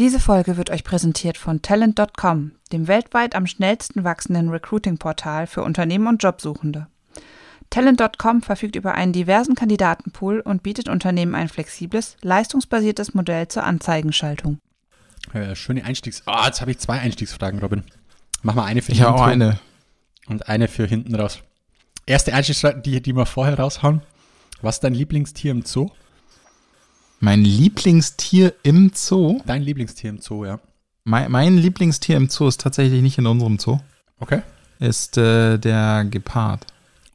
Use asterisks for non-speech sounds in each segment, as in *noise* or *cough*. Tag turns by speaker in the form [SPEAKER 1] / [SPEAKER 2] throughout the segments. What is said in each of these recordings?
[SPEAKER 1] Diese Folge wird euch präsentiert von Talent.com, dem weltweit am schnellsten wachsenden Recruiting-Portal für Unternehmen und Jobsuchende. Talent.com verfügt über einen diversen Kandidatenpool und bietet Unternehmen ein flexibles, leistungsbasiertes Modell zur Anzeigenschaltung.
[SPEAKER 2] Äh, schöne Einstiegs... Ah, jetzt habe ich zwei Einstiegsfragen, Robin. Mach mal eine für
[SPEAKER 3] Ich habe auch eine.
[SPEAKER 2] Und eine für hinten raus. Erste Einstiegsfrage, die, die wir vorher raushauen. Was ist dein Lieblingstier im Zoo?
[SPEAKER 3] Mein Lieblingstier im Zoo.
[SPEAKER 2] Dein Lieblingstier im Zoo, ja.
[SPEAKER 3] Mein, mein Lieblingstier im Zoo ist tatsächlich nicht in unserem Zoo.
[SPEAKER 2] Okay.
[SPEAKER 3] Ist äh, der Gepard.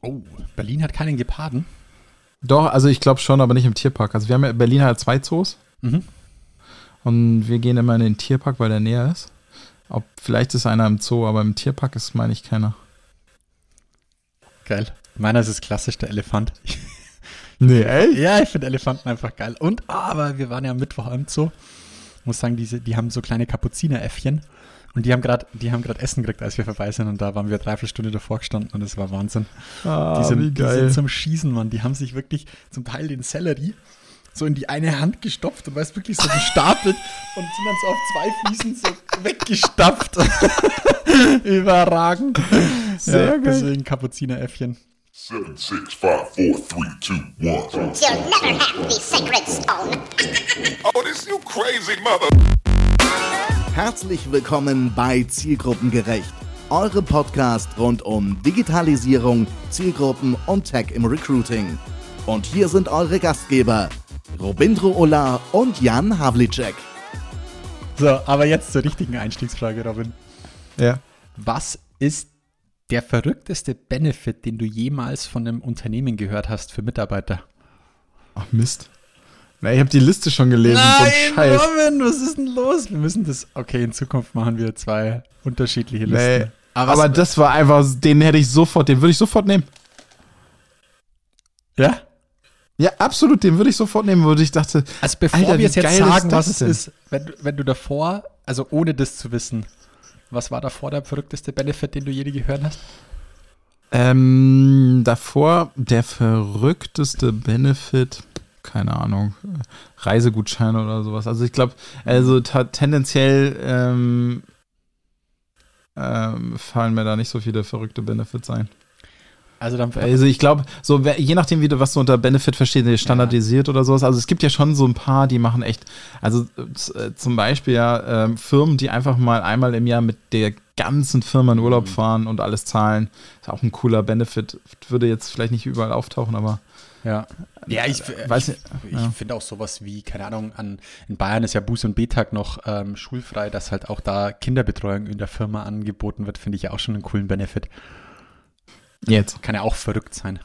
[SPEAKER 2] Oh, Berlin hat keinen Geparden.
[SPEAKER 3] Doch, also ich glaube schon, aber nicht im Tierpark. Also wir haben ja, Berlin hat zwei Zoos.
[SPEAKER 2] Mhm.
[SPEAKER 3] Und wir gehen immer in den Tierpark, weil der näher ist. Ob, vielleicht ist einer im Zoo, aber im Tierpark ist, meine ich, keiner.
[SPEAKER 2] Geil. Meiner ist es klassisch der Elefant.
[SPEAKER 3] Nee, ey?
[SPEAKER 2] Ja, ich finde Elefanten einfach geil. Und, aber wir waren ja am Mittwoch im Zoo. Muss sagen, diese, die haben so kleine Kapuzineräffchen. Und die haben gerade, die haben gerade Essen gekriegt, als wir vorbei sind. Und da waren wir dreiviertel Stunde davor gestanden und es war Wahnsinn.
[SPEAKER 3] Ah,
[SPEAKER 2] die, sind, die sind zum Schießen, Mann. Die haben sich wirklich zum Teil den Sellerie so in die eine Hand gestopft und weißt wirklich so gestapelt *laughs* und sind dann so auf zwei Füßen so weggestapft. *laughs* Überragend.
[SPEAKER 3] Sehr
[SPEAKER 2] ja,
[SPEAKER 3] geil.
[SPEAKER 2] Deswegen Kapuzineräffchen.
[SPEAKER 4] Seven, six, five, four, three, two, one.
[SPEAKER 5] You'll never have the sacred stone.
[SPEAKER 4] Oh, this you crazy mother.
[SPEAKER 6] Herzlich willkommen bei Zielgruppengerecht, eure Podcast rund um Digitalisierung, Zielgruppen und Tech im Recruiting. Und hier sind eure Gastgeber, Robindro Ola und Jan Havlicek.
[SPEAKER 2] So, aber jetzt zur richtigen Einstiegsfrage, Robin.
[SPEAKER 3] Ja.
[SPEAKER 2] Was ist der verrückteste Benefit, den du jemals von einem Unternehmen gehört hast für Mitarbeiter?
[SPEAKER 3] Ach, Mist. Na, ich habe die Liste schon gelesen. so ein Scheiß.
[SPEAKER 2] Robin, was ist denn los? Wir müssen das. Okay, in Zukunft machen wir zwei unterschiedliche Listen.
[SPEAKER 3] Nee.
[SPEAKER 2] Aber,
[SPEAKER 3] Aber, das war einfach, den hätte ich sofort, den würde ich sofort nehmen.
[SPEAKER 2] Ja?
[SPEAKER 3] Ja, absolut, den würde ich sofort nehmen, würde ich dachte,
[SPEAKER 2] Also bevor
[SPEAKER 3] Alter,
[SPEAKER 2] wir jetzt, jetzt sagen, was es ist, wenn, wenn du davor, also ohne das zu wissen, was war davor der verrückteste Benefit, den du je gehört hast?
[SPEAKER 3] Ähm, davor der verrückteste Benefit, keine Ahnung, Reisegutscheine oder sowas. Also ich glaube, also ta- tendenziell ähm, ähm, fallen mir da nicht so viele verrückte Benefits ein.
[SPEAKER 2] Also dann
[SPEAKER 3] Also ich glaube, so je nachdem, wie du was du unter Benefit verstehst, standardisiert oder sowas. Also es gibt ja schon so ein paar, die machen echt, also äh, äh, zum Beispiel ja ähm, Firmen, die einfach mal einmal im Jahr mit der ganzen Firma in Urlaub fahren und alles zahlen. Ist auch ein cooler Benefit. Würde jetzt vielleicht nicht überall auftauchen, aber
[SPEAKER 2] Ja. Ja, ich,
[SPEAKER 3] weiß
[SPEAKER 2] ich, ich
[SPEAKER 3] ja.
[SPEAKER 2] finde auch sowas wie, keine Ahnung, an, in Bayern ist ja Buß- und B-Tag noch ähm, schulfrei, dass halt auch da Kinderbetreuung in der Firma angeboten wird, finde ich ja auch schon einen coolen Benefit.
[SPEAKER 3] Jetzt.
[SPEAKER 2] Kann ja auch verrückt sein.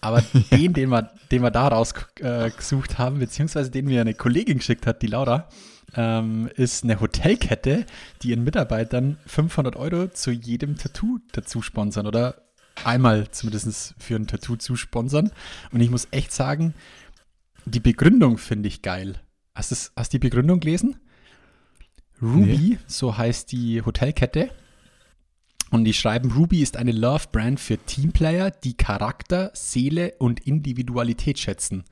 [SPEAKER 2] Aber *laughs* den, den wir, den wir da rausgesucht äh, haben, beziehungsweise den mir eine Kollegin geschickt hat, die Laura, ähm, ist eine Hotelkette, die ihren Mitarbeitern 500 Euro zu jedem Tattoo dazu sponsern oder einmal zumindest für ein Tattoo zu sponsern. Und ich muss echt sagen, die Begründung finde ich geil. Hast du hast die Begründung gelesen? Ruby, so heißt die Hotelkette. Und die schreiben, Ruby ist eine Love-Brand für Teamplayer, die Charakter, Seele und Individualität schätzen.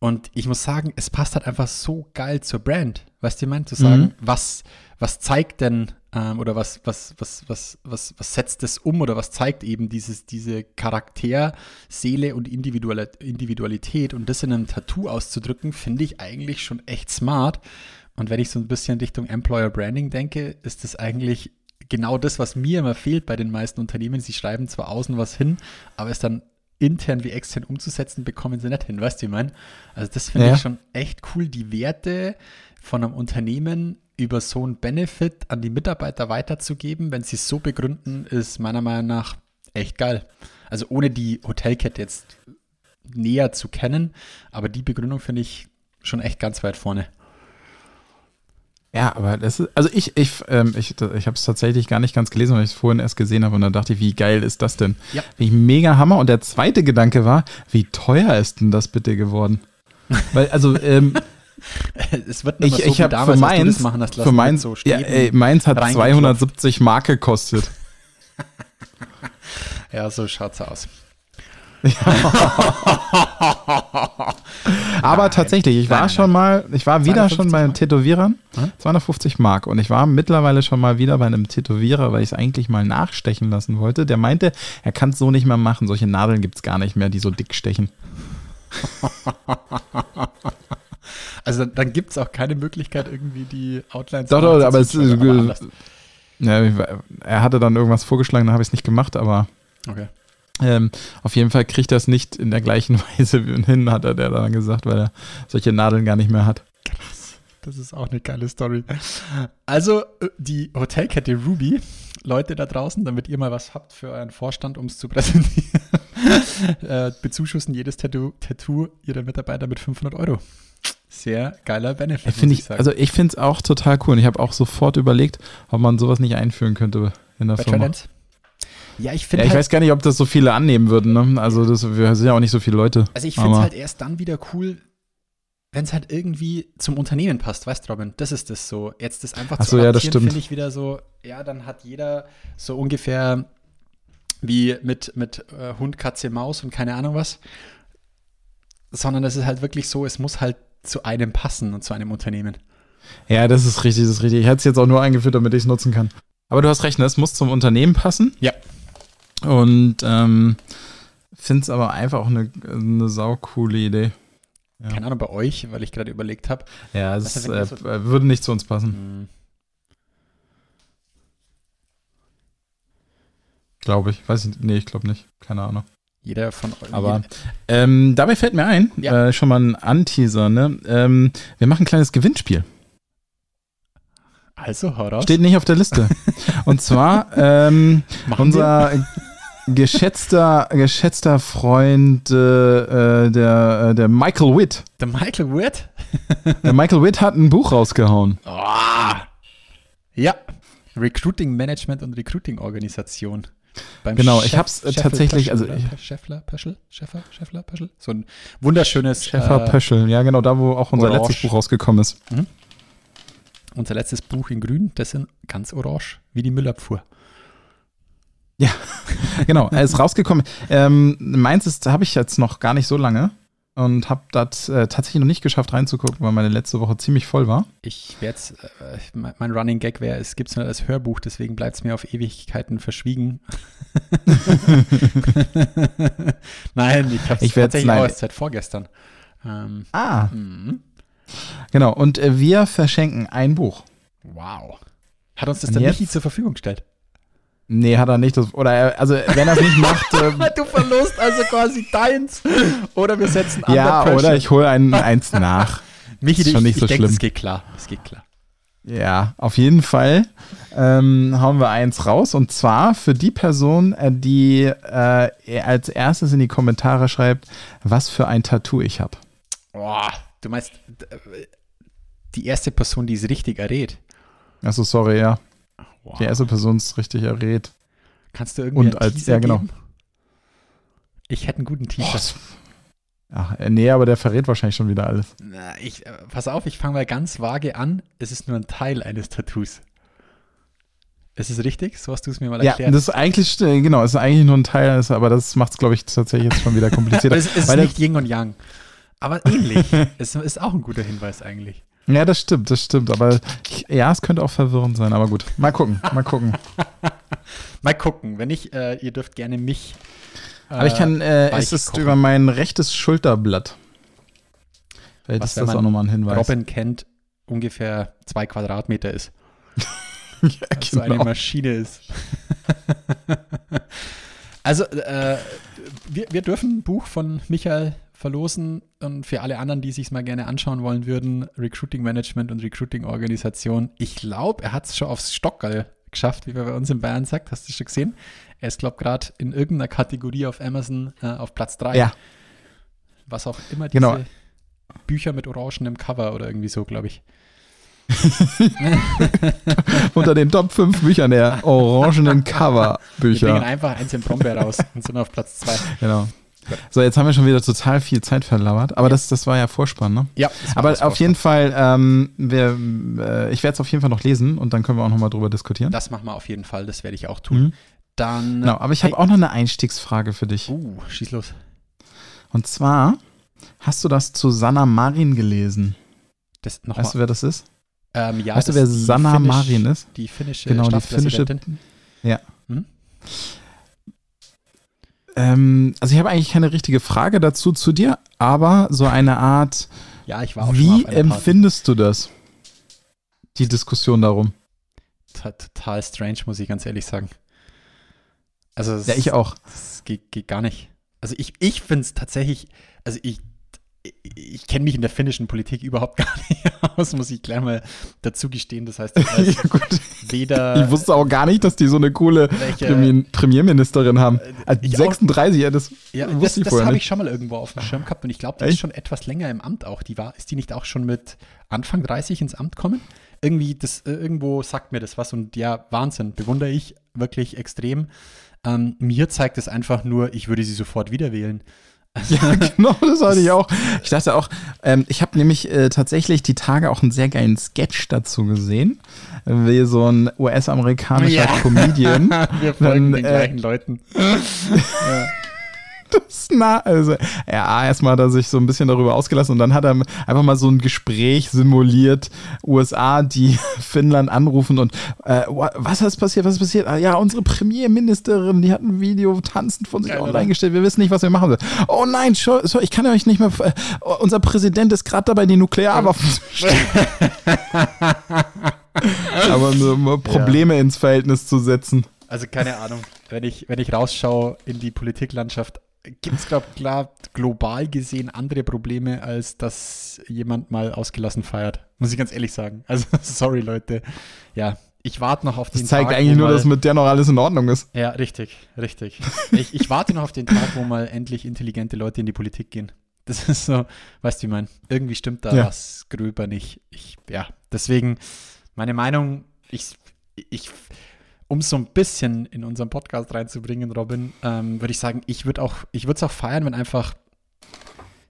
[SPEAKER 2] Und ich muss sagen, es passt halt einfach so geil zur Brand. Weißt du, ich meine, zu sagen, was, was zeigt denn ähm, oder was, was, was, was, was, was setzt es um oder was zeigt eben dieses, diese Charakter, Seele und Individual Individualität und das in einem Tattoo auszudrücken, finde ich eigentlich schon echt smart. Und wenn ich so ein bisschen Richtung Employer Branding denke, ist das eigentlich genau das, was mir immer fehlt bei den meisten Unternehmen. Sie schreiben zwar außen was hin, aber es dann intern wie extern umzusetzen, bekommen sie nicht hin. Weißt du, ich meine? Also das finde
[SPEAKER 3] Ja.
[SPEAKER 2] ich schon echt cool, die Werte von einem Unternehmen über so einen Benefit an die Mitarbeiter weiterzugeben, wenn sie es so begründen, ist meiner Meinung nach echt geil. Also ohne die Hotelkette jetzt näher zu kennen, aber die Begründung finde ich schon echt ganz weit vorne.
[SPEAKER 3] Ja, aber das ist, also ich, ich, ähm, ich, ich habe es tatsächlich gar nicht ganz gelesen, weil ich es vorhin erst gesehen habe und dann dachte ich, wie geil ist das denn?
[SPEAKER 2] Ja.
[SPEAKER 3] Wie mega Hammer. Und der zweite Gedanke war, wie teuer ist denn das bitte geworden? Weil, also, ähm, *laughs*
[SPEAKER 2] Es wird nicht
[SPEAKER 3] ich,
[SPEAKER 2] so
[SPEAKER 3] ich habe für
[SPEAKER 2] das machen hast
[SPEAKER 3] für
[SPEAKER 2] mit so
[SPEAKER 3] ja, ey, Mainz hat
[SPEAKER 2] reingeklopft.
[SPEAKER 3] 270 Mark gekostet. *laughs*
[SPEAKER 2] Ja, so schaut's aus. *laughs* *laughs*
[SPEAKER 3] Aber tatsächlich, ich war
[SPEAKER 2] Nein, nein,
[SPEAKER 3] schon mal, ich war wieder schon
[SPEAKER 2] 250
[SPEAKER 3] bei
[SPEAKER 2] Mark?
[SPEAKER 3] Tätowierern,
[SPEAKER 2] Hm?
[SPEAKER 3] 250 Mark. Und ich war mittlerweile schon mal wieder bei einem Tätowierer, weil ich es eigentlich mal nachstechen lassen wollte. Der meinte, er kann es so nicht mehr machen. Solche Nadeln gibt es gar nicht mehr, die so dick stechen. *laughs*
[SPEAKER 2] Also dann gibt es auch keine Möglichkeit, irgendwie die Outlines
[SPEAKER 3] Doch, doch, aber es ist-. Ja, er hatte dann irgendwas vorgeschlagen, da habe ich es nicht gemacht, aber
[SPEAKER 2] Okay.
[SPEAKER 3] Ähm, auf jeden Fall kriegt er es nicht in der gleichen *laughs* Weise hin, hat er der dann gesagt, weil er solche Nadeln gar nicht mehr hat.
[SPEAKER 2] Das ist auch eine geile Story. Also, äh, die Hotelkette Ruby, Leute da draußen, damit ihr mal was habt für euren Vorstand, um es zu präsentieren, *laughs* äh, bezuschussen jedes Tattoo, Tattoo ihrer Mitarbeiter mit 500 Euro. Sehr geiler Benefit, muss
[SPEAKER 3] Finde ich,
[SPEAKER 2] sagen.
[SPEAKER 3] also ich finde es auch total cool. Und ich habe auch sofort überlegt, ob man sowas nicht einführen könnte in der
[SPEAKER 2] Bei
[SPEAKER 3] Firma.
[SPEAKER 2] Trends? Ja, ich
[SPEAKER 3] Ja,
[SPEAKER 2] finde
[SPEAKER 3] ich
[SPEAKER 2] halt,
[SPEAKER 3] weiß gar nicht, ob das so viele annehmen würden. Ne? Also das, wir sind ja auch nicht so viele Leute.
[SPEAKER 2] also ich finde es halt erst dann wieder cool, wenn es halt irgendwie zum Unternehmen passt, weißt Robin? Das ist das so. Jetzt das einfach
[SPEAKER 3] Ach
[SPEAKER 2] zu
[SPEAKER 3] so, ja, das stimmt.
[SPEAKER 2] finde ich wieder so, ja, dann hat jeder so ungefähr wie mit, mit äh, Hund, Katze, Maus und keine Ahnung was. Sondern es ist halt wirklich so, es muss halt zu einem passen und zu einem Unternehmen.
[SPEAKER 3] Ja, das ist richtig, das ist richtig. Ich hätte es jetzt auch nur eingeführt, damit ich es nutzen kann. Aber du hast recht, ne? es muss zum Unternehmen passen.
[SPEAKER 2] Ja.
[SPEAKER 3] Und ähm, finde es aber einfach auch eine, eine saukoole Idee. Ja.
[SPEAKER 2] Keine Ahnung bei euch, weil ich gerade überlegt habe.
[SPEAKER 3] Ja, es
[SPEAKER 2] ist,
[SPEAKER 3] äh,
[SPEAKER 2] so-
[SPEAKER 3] würde nicht zu uns passen, glaube ich. Weiß ich, nee, ich glaube nicht. Keine Ahnung.
[SPEAKER 2] Jeder von euch.
[SPEAKER 3] Aber ähm, dabei fällt mir ein,
[SPEAKER 2] Ja.
[SPEAKER 3] äh, schon mal ein Anteaser, ne? Ähm, wir machen ein kleines Gewinnspiel.
[SPEAKER 2] Also, hau raus.
[SPEAKER 3] Steht nicht auf der Liste. Und zwar *laughs* ähm, unser geschätzter, geschätzter Freund, äh, äh, der, äh, der Michael Witt.
[SPEAKER 2] Der Michael Witt?
[SPEAKER 3] Der Michael Witt hat ein Buch rausgehauen.
[SPEAKER 2] Ah. Ja. Recruiting Management und Recruiting Organisation. Beim
[SPEAKER 3] Genau, ich
[SPEAKER 2] Chef-
[SPEAKER 3] hab's, äh,
[SPEAKER 2] Scheffel,
[SPEAKER 3] tatsächlich,
[SPEAKER 2] Pöschel
[SPEAKER 3] also ich-
[SPEAKER 2] Scheffler, Pöschel, Scheffer, Scheffler, Pöschel. So ein wunderschönes,
[SPEAKER 3] Schäfer
[SPEAKER 2] äh,
[SPEAKER 3] Pöschel, ja genau, da wo auch unser
[SPEAKER 2] Orange.
[SPEAKER 3] letztes Buch rausgekommen ist.
[SPEAKER 2] Unser letztes Buch in grün, das sind ganz orange, wie die Müllabfuhr. *laughs*
[SPEAKER 3] Genau, er ist rausgekommen. Ähm, meins ist, habe ich jetzt noch gar nicht so lange und habe das äh, tatsächlich noch nicht geschafft reinzugucken, weil meine letzte Woche ziemlich voll war.
[SPEAKER 2] Ich werde äh, mein mein Running Gag wäre, es gibt es nur als Hörbuch, deswegen bleibt es mir auf Ewigkeiten verschwiegen. *laughs* Nein, ich habe es tatsächlich auch erst seit vorgestern. Ähm,
[SPEAKER 3] Ah,
[SPEAKER 2] mhm.
[SPEAKER 3] Genau. Und äh, wir verschenken ein Buch.
[SPEAKER 2] wow. Hat uns das
[SPEAKER 3] Und
[SPEAKER 2] der
[SPEAKER 3] jetzt?
[SPEAKER 2] Michi zur Verfügung gestellt?
[SPEAKER 3] Nee, hat er nicht. Das, oder er, also, wenn er es nicht macht, *laughs* ähm,
[SPEAKER 2] Du verlust also quasi deins. Oder wir setzen under
[SPEAKER 3] ja, oder ich hole ein, eins *laughs* nach.
[SPEAKER 2] Michi,
[SPEAKER 3] ist schon
[SPEAKER 2] ich,
[SPEAKER 3] nicht so
[SPEAKER 2] ich denke,
[SPEAKER 3] schlimm.
[SPEAKER 2] es geht klar. Es geht klar.
[SPEAKER 3] Ja, auf jeden Fall ähm, hauen wir eins raus. Und zwar für die Person, äh, die äh, als erstes in die Kommentare schreibt, was für ein Tattoo ich habe.
[SPEAKER 2] Boah, du meinst die erste Person, die es richtig errät.
[SPEAKER 3] Achso, sorry, ja.
[SPEAKER 2] Wow.
[SPEAKER 3] Die erste Person ist richtig errät.
[SPEAKER 2] Kannst du irgendwie
[SPEAKER 3] Und als-
[SPEAKER 2] Teaser
[SPEAKER 3] ja, genau.
[SPEAKER 2] geben? Ich hätte einen guten Teaser.
[SPEAKER 3] Ach, äh, nee, aber der verrät wahrscheinlich schon wieder alles.
[SPEAKER 2] Na, ich, äh, pass auf, ich fange mal ganz vage an. Es ist nur ein Teil eines Tattoos. Ist es richtig? So hast du es mir mal
[SPEAKER 3] Ja,
[SPEAKER 2] erklärt.
[SPEAKER 3] das ist eigentlich, äh, genau, ist eigentlich nur ein Teil, aber das macht es, glaube ich, tatsächlich jetzt schon wieder *laughs* komplizierter.
[SPEAKER 2] Es ist
[SPEAKER 3] Weil
[SPEAKER 2] nicht Yin und Yang. Aber ähnlich. *laughs* es ist auch ein guter Hinweis eigentlich.
[SPEAKER 3] ja, das stimmt, das stimmt. Aber ich, ja, es könnte auch verwirrend sein, aber gut. Mal gucken, mal gucken. *laughs*
[SPEAKER 2] Mal gucken. Wenn nicht, äh, ihr dürft gerne mich.
[SPEAKER 3] Aber ich kann, äh, es ist
[SPEAKER 2] kochen.
[SPEAKER 3] über mein rechtes Schulterblatt. Vielleicht
[SPEAKER 2] Was,
[SPEAKER 3] ist das auch nochmal ein Hinweis.
[SPEAKER 2] Robin kennt, ungefähr zwei Quadratmeter ist. *laughs*
[SPEAKER 3] ja,
[SPEAKER 2] So eine
[SPEAKER 3] genau.
[SPEAKER 2] Maschine ist. also, äh, wir, wir dürfen ein Buch von Michael verlosen und für alle anderen, die sich mal gerne anschauen wollen würden, Recruiting Management und Recruiting Organisation. Ich glaube, er hat es schon aufs Stockerl geschafft, wie man bei uns in Bayern sagt. Hast du schon gesehen? Er ist, glaube gerade in irgendeiner Kategorie auf Amazon äh, auf Platz 3.
[SPEAKER 3] Ja.
[SPEAKER 2] Was auch immer diese
[SPEAKER 3] Genau.
[SPEAKER 2] Bücher mit orangenem Cover oder irgendwie so, glaube ich. *laughs*
[SPEAKER 3] Unter den Top 5 Büchern der orangenen *laughs*
[SPEAKER 2] Wir bringen
[SPEAKER 3] Cover-Bücher.
[SPEAKER 2] einfach eins in Brombeer raus und sind auf Platz 2.
[SPEAKER 3] Genau. So, jetzt haben wir schon wieder total viel Zeit verlauert, aber das, das war ja Vorspann, ne?
[SPEAKER 2] Ja,
[SPEAKER 3] Aber auf jeden
[SPEAKER 2] Vorspann.
[SPEAKER 3] Fall, ähm, wir, äh, ich werde es auf jeden Fall noch lesen und dann können wir auch nochmal drüber diskutieren.
[SPEAKER 2] Das machen wir auf jeden Fall, das werde ich auch tun.
[SPEAKER 3] Mhm.
[SPEAKER 2] Dann.
[SPEAKER 3] Genau, aber ich habe auch noch eine Einstiegsfrage für dich.
[SPEAKER 2] Uh, schieß los.
[SPEAKER 3] Und zwar hast du das zu Sanna Marin gelesen.
[SPEAKER 2] Das noch
[SPEAKER 3] Weißt du,
[SPEAKER 2] mal,
[SPEAKER 3] wer das ist?
[SPEAKER 2] ähm, ja,
[SPEAKER 3] weißt du, wer Sanna Marin ist?
[SPEAKER 2] Die finnische
[SPEAKER 3] Genau, die finnische. Ja.
[SPEAKER 2] Hm?
[SPEAKER 3] Ähm, also ich habe eigentlich keine richtige Frage dazu zu dir, aber so eine Art,
[SPEAKER 2] Ja, ich war auch
[SPEAKER 3] wie empfindest du das? Die Diskussion darum.
[SPEAKER 2] Total strange, muss ich ganz ehrlich sagen. Also,
[SPEAKER 3] Ja, ich auch.
[SPEAKER 2] Das geht, geht gar nicht. Also ich, ich finde es tatsächlich, also ich, ich, kenne mich in der finnischen Politik überhaupt *laughs* gar nicht aus, muss ich gleich mal dazu gestehen. Das heißt, ich weiß *laughs*
[SPEAKER 3] ja, gut.
[SPEAKER 2] weder
[SPEAKER 3] Ich wusste auch gar nicht, dass die so eine coole
[SPEAKER 2] welche,
[SPEAKER 3] Premier Premierministerin haben. Also
[SPEAKER 2] ich auch-
[SPEAKER 3] 36, ja, das
[SPEAKER 2] ja,
[SPEAKER 3] wusste
[SPEAKER 2] das,
[SPEAKER 3] ich
[SPEAKER 2] das
[SPEAKER 3] vorher
[SPEAKER 2] habe
[SPEAKER 3] nicht.
[SPEAKER 2] ich schon mal irgendwo auf dem Schirm gehabt und ich glaube, die
[SPEAKER 3] Echt?
[SPEAKER 2] ist schon etwas länger im Amt auch. Die war, ist die nicht auch schon mit Anfang 30 ins Amt kommen? Irgendwie, das, äh, irgendwo sagt mir das was und ja, Wahnsinn, bewundere ich wirklich extrem. Ähm, mir zeigt es einfach nur, ich würde sie sofort wieder wählen.
[SPEAKER 3] Ja, *laughs* genau, das hatte ich auch. Ich dachte auch, ähm, ich habe nämlich äh, tatsächlich die Tage auch einen sehr geilen Sketch dazu gesehen, wie so ein US-amerikanischer
[SPEAKER 2] Ja.
[SPEAKER 3] Comedian. *laughs*
[SPEAKER 2] Wir folgen
[SPEAKER 3] Dann,
[SPEAKER 2] den
[SPEAKER 3] äh,
[SPEAKER 2] gleichen Leuten. *laughs*
[SPEAKER 3] Das na, also ja, erstmal hat er sich so ein bisschen darüber ausgelassen und dann hat er einfach mal so ein Gespräch simuliert, USA, die *laughs* Finnland anrufen und äh, wa- was ist passiert, was ist passiert? Ah, ja, unsere Premierministerin, die hat ein Video tanzend von sich
[SPEAKER 2] Geil,
[SPEAKER 3] online
[SPEAKER 2] oder?
[SPEAKER 3] gestellt, wir wissen nicht, was wir machen sollen. Oh nein, scho- so, ich kann euch nicht mehr, äh, unser Präsident ist gerade dabei, die Nuklearwaffen zu stellen. *laughs* Aber nur, um Probleme ins Verhältnis zu setzen.
[SPEAKER 2] Also keine Ahnung, wenn ich, wenn ich rausschaue in die Politiklandschaft, gibt es, glaube klar, global gesehen andere Probleme, als dass jemand mal ausgelassen feiert. Muss ich ganz ehrlich sagen. *laughs* Also sorry, Leute. Ja, ich warte noch auf den
[SPEAKER 3] Das zeigt
[SPEAKER 2] Tag,
[SPEAKER 3] eigentlich nur,
[SPEAKER 2] mal,
[SPEAKER 3] dass mit der noch alles in Ordnung ist.
[SPEAKER 2] Ja, richtig, richtig. Ich, ich warte noch auf den Tag, wo mal endlich intelligente Leute in die Politik gehen. Das ist so, weißt du, wie ich mein, irgendwie stimmt da
[SPEAKER 3] Ja.
[SPEAKER 2] was gröber nicht. Ich, ja, deswegen, meine Meinung, ich, ich, um es so ein bisschen in unseren Podcast reinzubringen, Robin, ähm, würde ich sagen, ich würde auch, ich würde es auch feiern, wenn einfach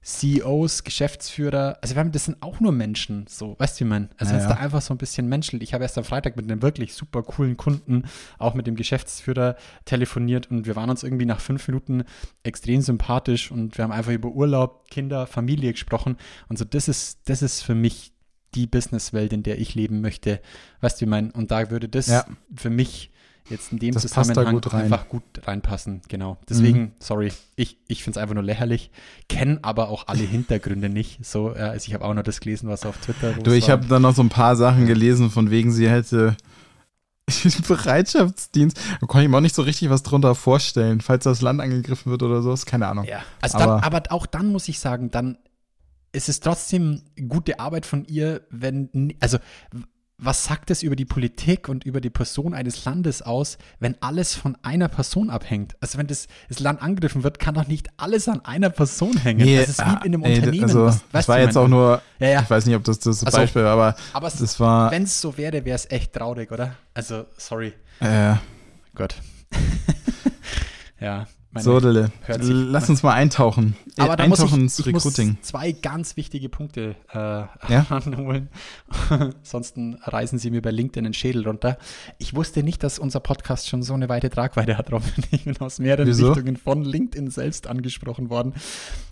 [SPEAKER 2] CEOs, Geschäftsführer, also wir haben, das sind auch nur Menschen, so, weißt du, wie mein? Also
[SPEAKER 3] Ja,
[SPEAKER 2] wenn es
[SPEAKER 3] ja.
[SPEAKER 2] da einfach so ein bisschen menschelt. Ich habe erst am Freitag mit einem wirklich super coolen Kunden, auch mit dem Geschäftsführer telefoniert und wir waren uns irgendwie nach fünf Minuten extrem sympathisch und wir haben einfach über Urlaub, Kinder, Familie gesprochen und so, das ist, das ist für mich die Businesswelt, in der ich leben möchte. Weißt du, wie mein? Und da würde das
[SPEAKER 3] Ja.
[SPEAKER 2] für mich jetzt in dem
[SPEAKER 3] Das passt da
[SPEAKER 2] Zusammenhang
[SPEAKER 3] gut
[SPEAKER 2] einfach gut reinpassen. Genau. Deswegen,
[SPEAKER 3] Mhm.
[SPEAKER 2] sorry, ich, ich finde es einfach nur lächerlich, kenne aber auch alle Hintergründe nicht. So, also ich habe auch noch das gelesen, was auf Twitter
[SPEAKER 3] Du, ich habe dann noch so ein paar Sachen gelesen, von wegen sie hätte *laughs* Bereitschaftsdienst. Da konnte ich mir auch nicht so richtig was drunter vorstellen, falls das Land angegriffen wird oder so. Keine Ahnung.
[SPEAKER 2] Ja, also dann,
[SPEAKER 3] Aber-
[SPEAKER 2] aber auch dann muss ich sagen, dann ist es trotzdem gute Arbeit von ihr, wenn, also was sagt es über die Politik und über die Person eines Landes aus, wenn alles von einer Person abhängt? Also wenn das, das Land angegriffen wird, kann doch nicht alles an einer Person hängen.
[SPEAKER 3] Nee,
[SPEAKER 2] das ist wie in einem
[SPEAKER 3] ah, ey,
[SPEAKER 2] Unternehmen.
[SPEAKER 3] Also,
[SPEAKER 2] was-
[SPEAKER 3] das war jetzt auch nur,
[SPEAKER 2] Ja, ja.
[SPEAKER 3] ich weiß nicht, ob das das
[SPEAKER 2] Also,
[SPEAKER 3] Beispiel war, aber
[SPEAKER 2] Aber es-
[SPEAKER 3] das war,
[SPEAKER 2] wenn es so wäre, wäre es echt traurig, oder? Also, sorry.
[SPEAKER 3] äh,
[SPEAKER 2] Gott. ja. *laughs* meine-
[SPEAKER 3] so, Dille,
[SPEAKER 2] hört sich-
[SPEAKER 3] lass uns mal eintauchen. Äh,
[SPEAKER 2] Aber da muss ich,
[SPEAKER 3] eintauchen ins
[SPEAKER 2] ich
[SPEAKER 3] Recruiting.
[SPEAKER 2] muss zwei ganz wichtige Punkte äh,
[SPEAKER 3] Ja? *laughs*
[SPEAKER 2] anholen. *laughs* Ansonsten reißen sie mir bei LinkedIn den Schädel runter. Ich wusste nicht, dass unser Podcast schon so eine weite Tragweite hat, Robin. *laughs* Ich bin aus mehreren
[SPEAKER 3] Wieso?
[SPEAKER 2] Richtungen von LinkedIn selbst angesprochen worden.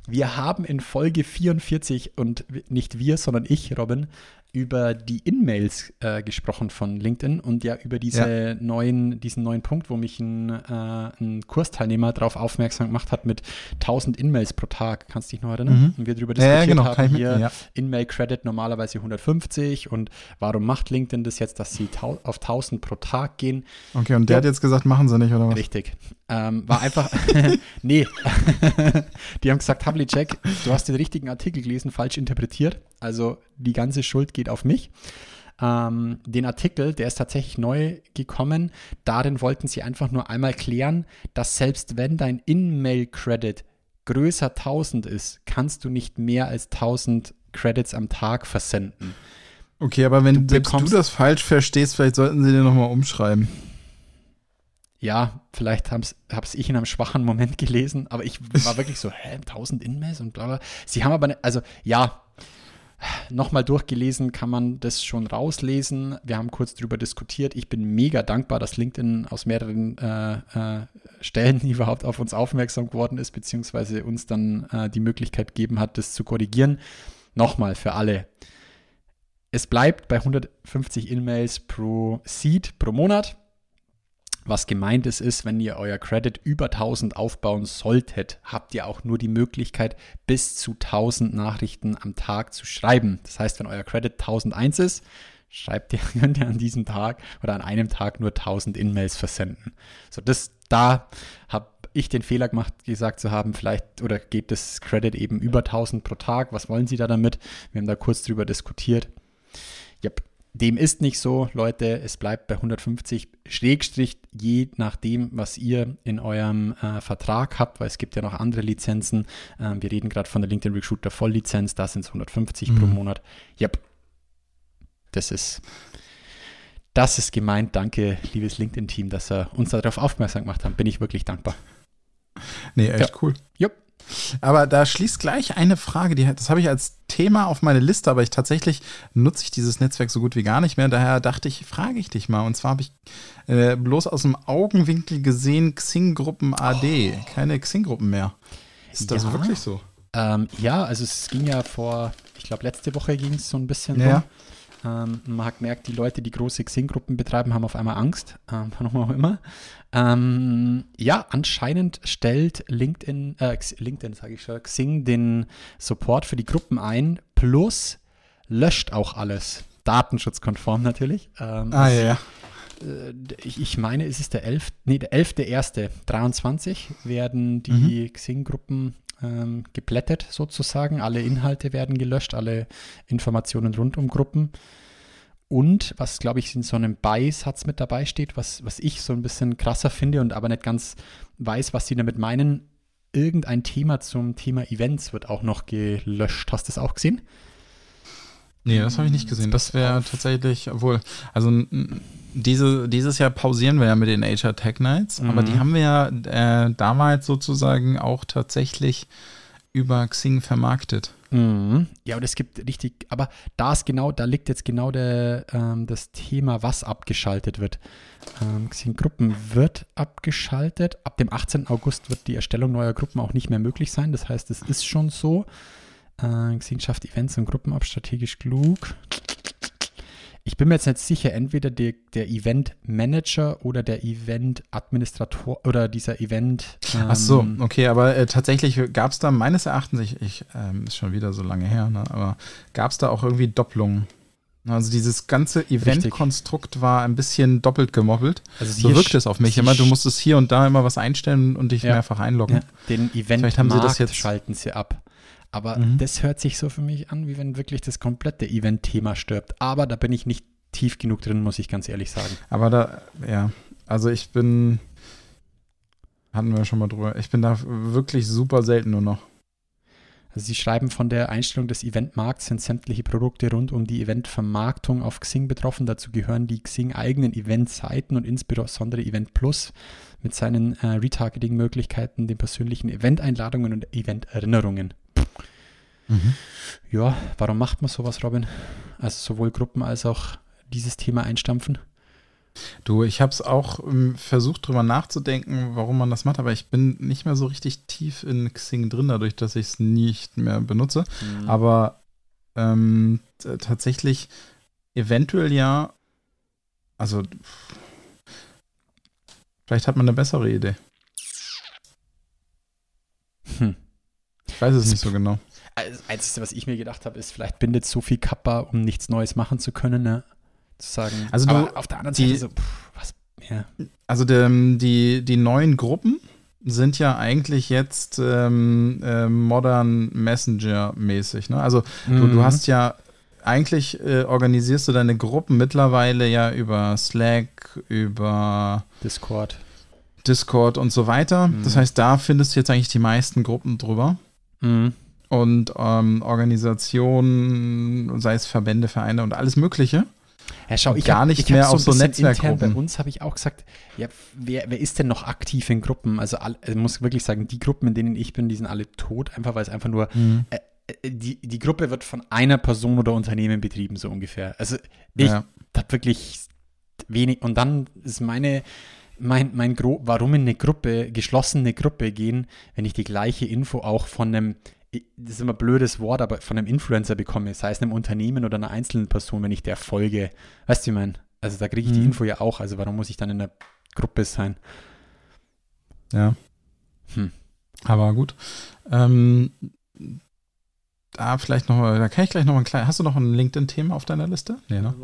[SPEAKER 2] Wir haben in Folge 44 und nicht wir, sondern ich, Robin, über die In-Mails äh, gesprochen von LinkedIn und ja über diese neuen, diesen neuen Punkt, wo mich ein, äh, ein Kursteilnehmer darauf aufmerksam gemacht hat mit 1000 In-Mails pro Tag. Kannst du dich noch erinnern? Und wir darüber
[SPEAKER 3] Mhm. Ja, ja,
[SPEAKER 2] diskutiert
[SPEAKER 3] genau,
[SPEAKER 2] haben hier
[SPEAKER 3] ja.
[SPEAKER 2] In-Mail-Credit normalerweise 150 und warum macht LinkedIn das jetzt, dass sie auf 1000 pro Tag gehen?
[SPEAKER 3] Okay, und der
[SPEAKER 2] Ja.
[SPEAKER 3] hat jetzt gesagt, machen sie nicht, oder was?
[SPEAKER 2] Richtig. Ähm, war einfach, *laughs* nee, *laughs* die haben gesagt, Havlicek, du hast den richtigen Artikel gelesen, falsch interpretiert. Also die ganze Schuld geht auf mich. Ähm, den Artikel, der ist tatsächlich neu gekommen. Darin wollten sie einfach nur einmal klären, dass selbst wenn dein In-Mail-Credit größer 1000 ist, kannst du nicht mehr als 1000 Credits am Tag versenden.
[SPEAKER 3] Okay, aber wenn
[SPEAKER 2] Du
[SPEAKER 3] selbst du das falsch verstehst, vielleicht sollten sie dir nochmal umschreiben.
[SPEAKER 2] Ja, vielleicht habe es ich in einem schwachen Moment gelesen, aber ich war wirklich so, hä, 1000 In-Mails und bla bla. Sie haben aber, ne, also ja, nochmal durchgelesen kann man das schon rauslesen. Wir haben kurz drüber diskutiert. Ich bin mega dankbar, dass LinkedIn aus mehreren äh, äh, Stellen *laughs* überhaupt auf uns aufmerksam geworden ist, beziehungsweise uns dann äh, die Möglichkeit gegeben hat, das zu korrigieren. Nochmal für alle. Es bleibt bei 150 E-Mails pro Seed pro Monat. Was gemeint ist, ist, wenn ihr euer Credit über 1000 aufbauen solltet, habt ihr auch nur die Möglichkeit, bis zu 1000 Nachrichten am Tag zu schreiben. Das heißt, wenn euer Credit 1001 ist, schreibt ihr, *laughs* könnt ihr an diesem Tag oder an einem Tag nur 1000 In-Mails versenden. So, das, da habe ich den Fehler gemacht, gesagt zu haben, vielleicht oder geht das Credit eben über 1000 pro Tag. Was wollen Sie da damit? Wir haben da kurz drüber diskutiert. Yep. Dem ist nicht so, Leute. Es bleibt bei 150 Schrägstrich, je nachdem, was ihr in eurem äh, Vertrag habt, weil es gibt ja noch andere Lizenzen. Ähm, wir reden gerade von der LinkedIn Recruiter Volllizenz, da sind es 150 mhm. pro Monat. Yep. Das ist, das ist gemeint. Danke, liebes LinkedIn-Team, dass ihr uns darauf aufmerksam gemacht habt. Bin ich wirklich dankbar.
[SPEAKER 3] Nee, echt ja. cool.
[SPEAKER 2] Jupp.
[SPEAKER 3] Aber da schließt gleich eine Frage, die, das habe ich als Thema auf meine Liste, aber ich tatsächlich nutze ich dieses Netzwerk so gut wie gar nicht mehr. Daher dachte ich, frage ich dich mal. Und zwar habe ich äh, bloß aus dem Augenwinkel gesehen, Xing-Gruppen AD, oh. keine Xing-Gruppen mehr. Ist das ja. wirklich so?
[SPEAKER 2] Ähm, ja, also es ging ja vor, ich glaube, letzte Woche ging es so ein bisschen ja. rum. Ähm, man hat gemerkt, die Leute, die große Xing-Gruppen betreiben, haben auf einmal Angst, ähm, *laughs* warum auch immer. Ähm, ja, anscheinend stellt LinkedIn, äh, LinkedIn sage ich schon, Xing den Support für die Gruppen ein, plus löscht auch alles. Datenschutzkonform natürlich.
[SPEAKER 3] Ähm, ah, ja, ja.
[SPEAKER 2] Äh, ich, ich meine, es ist der 11. Nee, der 11.1. 23 werden die mhm. Xing-Gruppen ähm, geplättet sozusagen. Alle Inhalte werden gelöscht, alle Informationen rund um Gruppen. Und was, glaube ich, in so einem Beisatz mit dabei steht, was, was ich so ein bisschen krasser finde und aber nicht ganz weiß, was sie damit meinen, irgendein Thema zum Thema Events wird auch noch gelöscht. Hast du das auch gesehen?
[SPEAKER 3] Nee, das habe ich nicht gesehen. Das wäre tatsächlich, obwohl, also diese, dieses Jahr pausieren wir ja mit den Asia Tech Nights, mhm. aber die haben wir ja äh, damals sozusagen auch tatsächlich über Xing vermarktet.
[SPEAKER 2] Mhm. Ja, und es gibt richtig, aber da ist genau, da liegt jetzt genau der, ähm, das Thema, was abgeschaltet wird. Ähm, Xing Gruppen wird abgeschaltet. Ab dem 18. August wird die Erstellung neuer Gruppen auch nicht mehr möglich sein. Das heißt, es ist schon so. Äh, Xing schafft Events und Gruppen ab, strategisch klug. Ich bin mir jetzt nicht sicher, entweder der, der Event Manager oder der Event Administrator oder dieser Event.
[SPEAKER 3] Ähm Ach so, ähm, okay, aber äh, tatsächlich gab es da meines Erachtens, ich, ich ähm, ist schon wieder so lange her, ne, aber gab es da auch irgendwie Doppelungen? Also dieses ganze Event-Konstrukt war ein bisschen doppelt gemobbelt. Also so wirkt es auf mich immer. Du musstest hier und da immer was einstellen und dich ja. mehrfach einloggen. Ja.
[SPEAKER 2] Den Event Vielleicht haben sie das jetzt schalten sie ab. Aber mhm. das hört sich so für mich an, wie wenn wirklich das komplette Event-Thema stirbt. Aber da bin ich nicht tief genug drin, muss ich ganz ehrlich sagen.
[SPEAKER 3] Aber da, ja, also ich bin, hatten wir schon mal drüber, ich bin da wirklich super selten nur noch.
[SPEAKER 2] Also Sie schreiben, von der Einstellung des Eventmarkts sind sämtliche Produkte rund um die Eventvermarktung auf Xing betroffen. Dazu gehören die Xing-eigenen Eventseiten und insbesondere Event Plus mit seinen äh, Retargeting-Möglichkeiten, den persönlichen Event-Einladungen und Event-Erinnerungen. Mhm. Ja, warum macht man sowas, Robin? Also sowohl Gruppen als auch dieses Thema einstampfen?
[SPEAKER 3] Du, ich habe es auch ähm, versucht, drüber nachzudenken, warum man das macht, aber ich bin nicht mehr so richtig tief in Xing drin, dadurch, dass ich es nicht mehr benutze. Mhm. Aber ähm, tatsächlich eventuell ja, also vielleicht hat man eine bessere Idee. Hm. Ich weiß es nicht so genau.
[SPEAKER 2] Das Einzige, was ich mir gedacht habe, ist, vielleicht bindet so viel Kappa, um nichts Neues machen zu können, ne? Zu sagen.
[SPEAKER 3] Also du, auf der anderen Seite so, pff, was, ja. Also die, die, die neuen Gruppen sind ja eigentlich jetzt ähm, äh, Modern Messenger-mäßig, ne? Also mhm. du, du mhm. hast ja eigentlich äh, organisierst du deine Gruppen mittlerweile ja über Slack, über
[SPEAKER 2] Discord.
[SPEAKER 3] Discord und so weiter. Mhm. Das heißt, da findest du jetzt eigentlich die meisten Gruppen drüber. Mhm und ähm, Organisationen, sei es Verbände, Vereine und alles Mögliche.
[SPEAKER 2] Ja, schau, ich gar hab, nicht ich mehr auf so, so Netzwerkgruppen. Bei uns habe ich auch gesagt, ja, wer, wer ist denn noch aktiv in Gruppen? Also ich muss wirklich sagen, die Gruppen, in denen ich bin, die sind alle tot, einfach weil es einfach nur mhm. äh, äh die, die Gruppe wird von einer Person oder Unternehmen betrieben, so ungefähr. Also ich ja. habe wirklich wenig. Und dann ist meine mein, mein Gro warum in eine Gruppe, geschlossene Gruppe gehen, wenn ich die gleiche Info auch von einem, das ist immer ein blödes Wort, aber von einem Influencer bekomme, sei es einem Unternehmen oder einer einzelnen Person, wenn ich der folge. Weißt du, ich meine? Also da kriege ich die
[SPEAKER 3] Mhm.
[SPEAKER 2] Info ja auch, also warum muss ich dann in einer Gruppe sein?
[SPEAKER 3] Ja.
[SPEAKER 2] Hm.
[SPEAKER 3] Aber gut. Ähm, da vielleicht noch mal, da kann ich gleich noch ein kleines. Hast du noch ein LinkedIn-Thema auf deiner Liste? Nee, ne?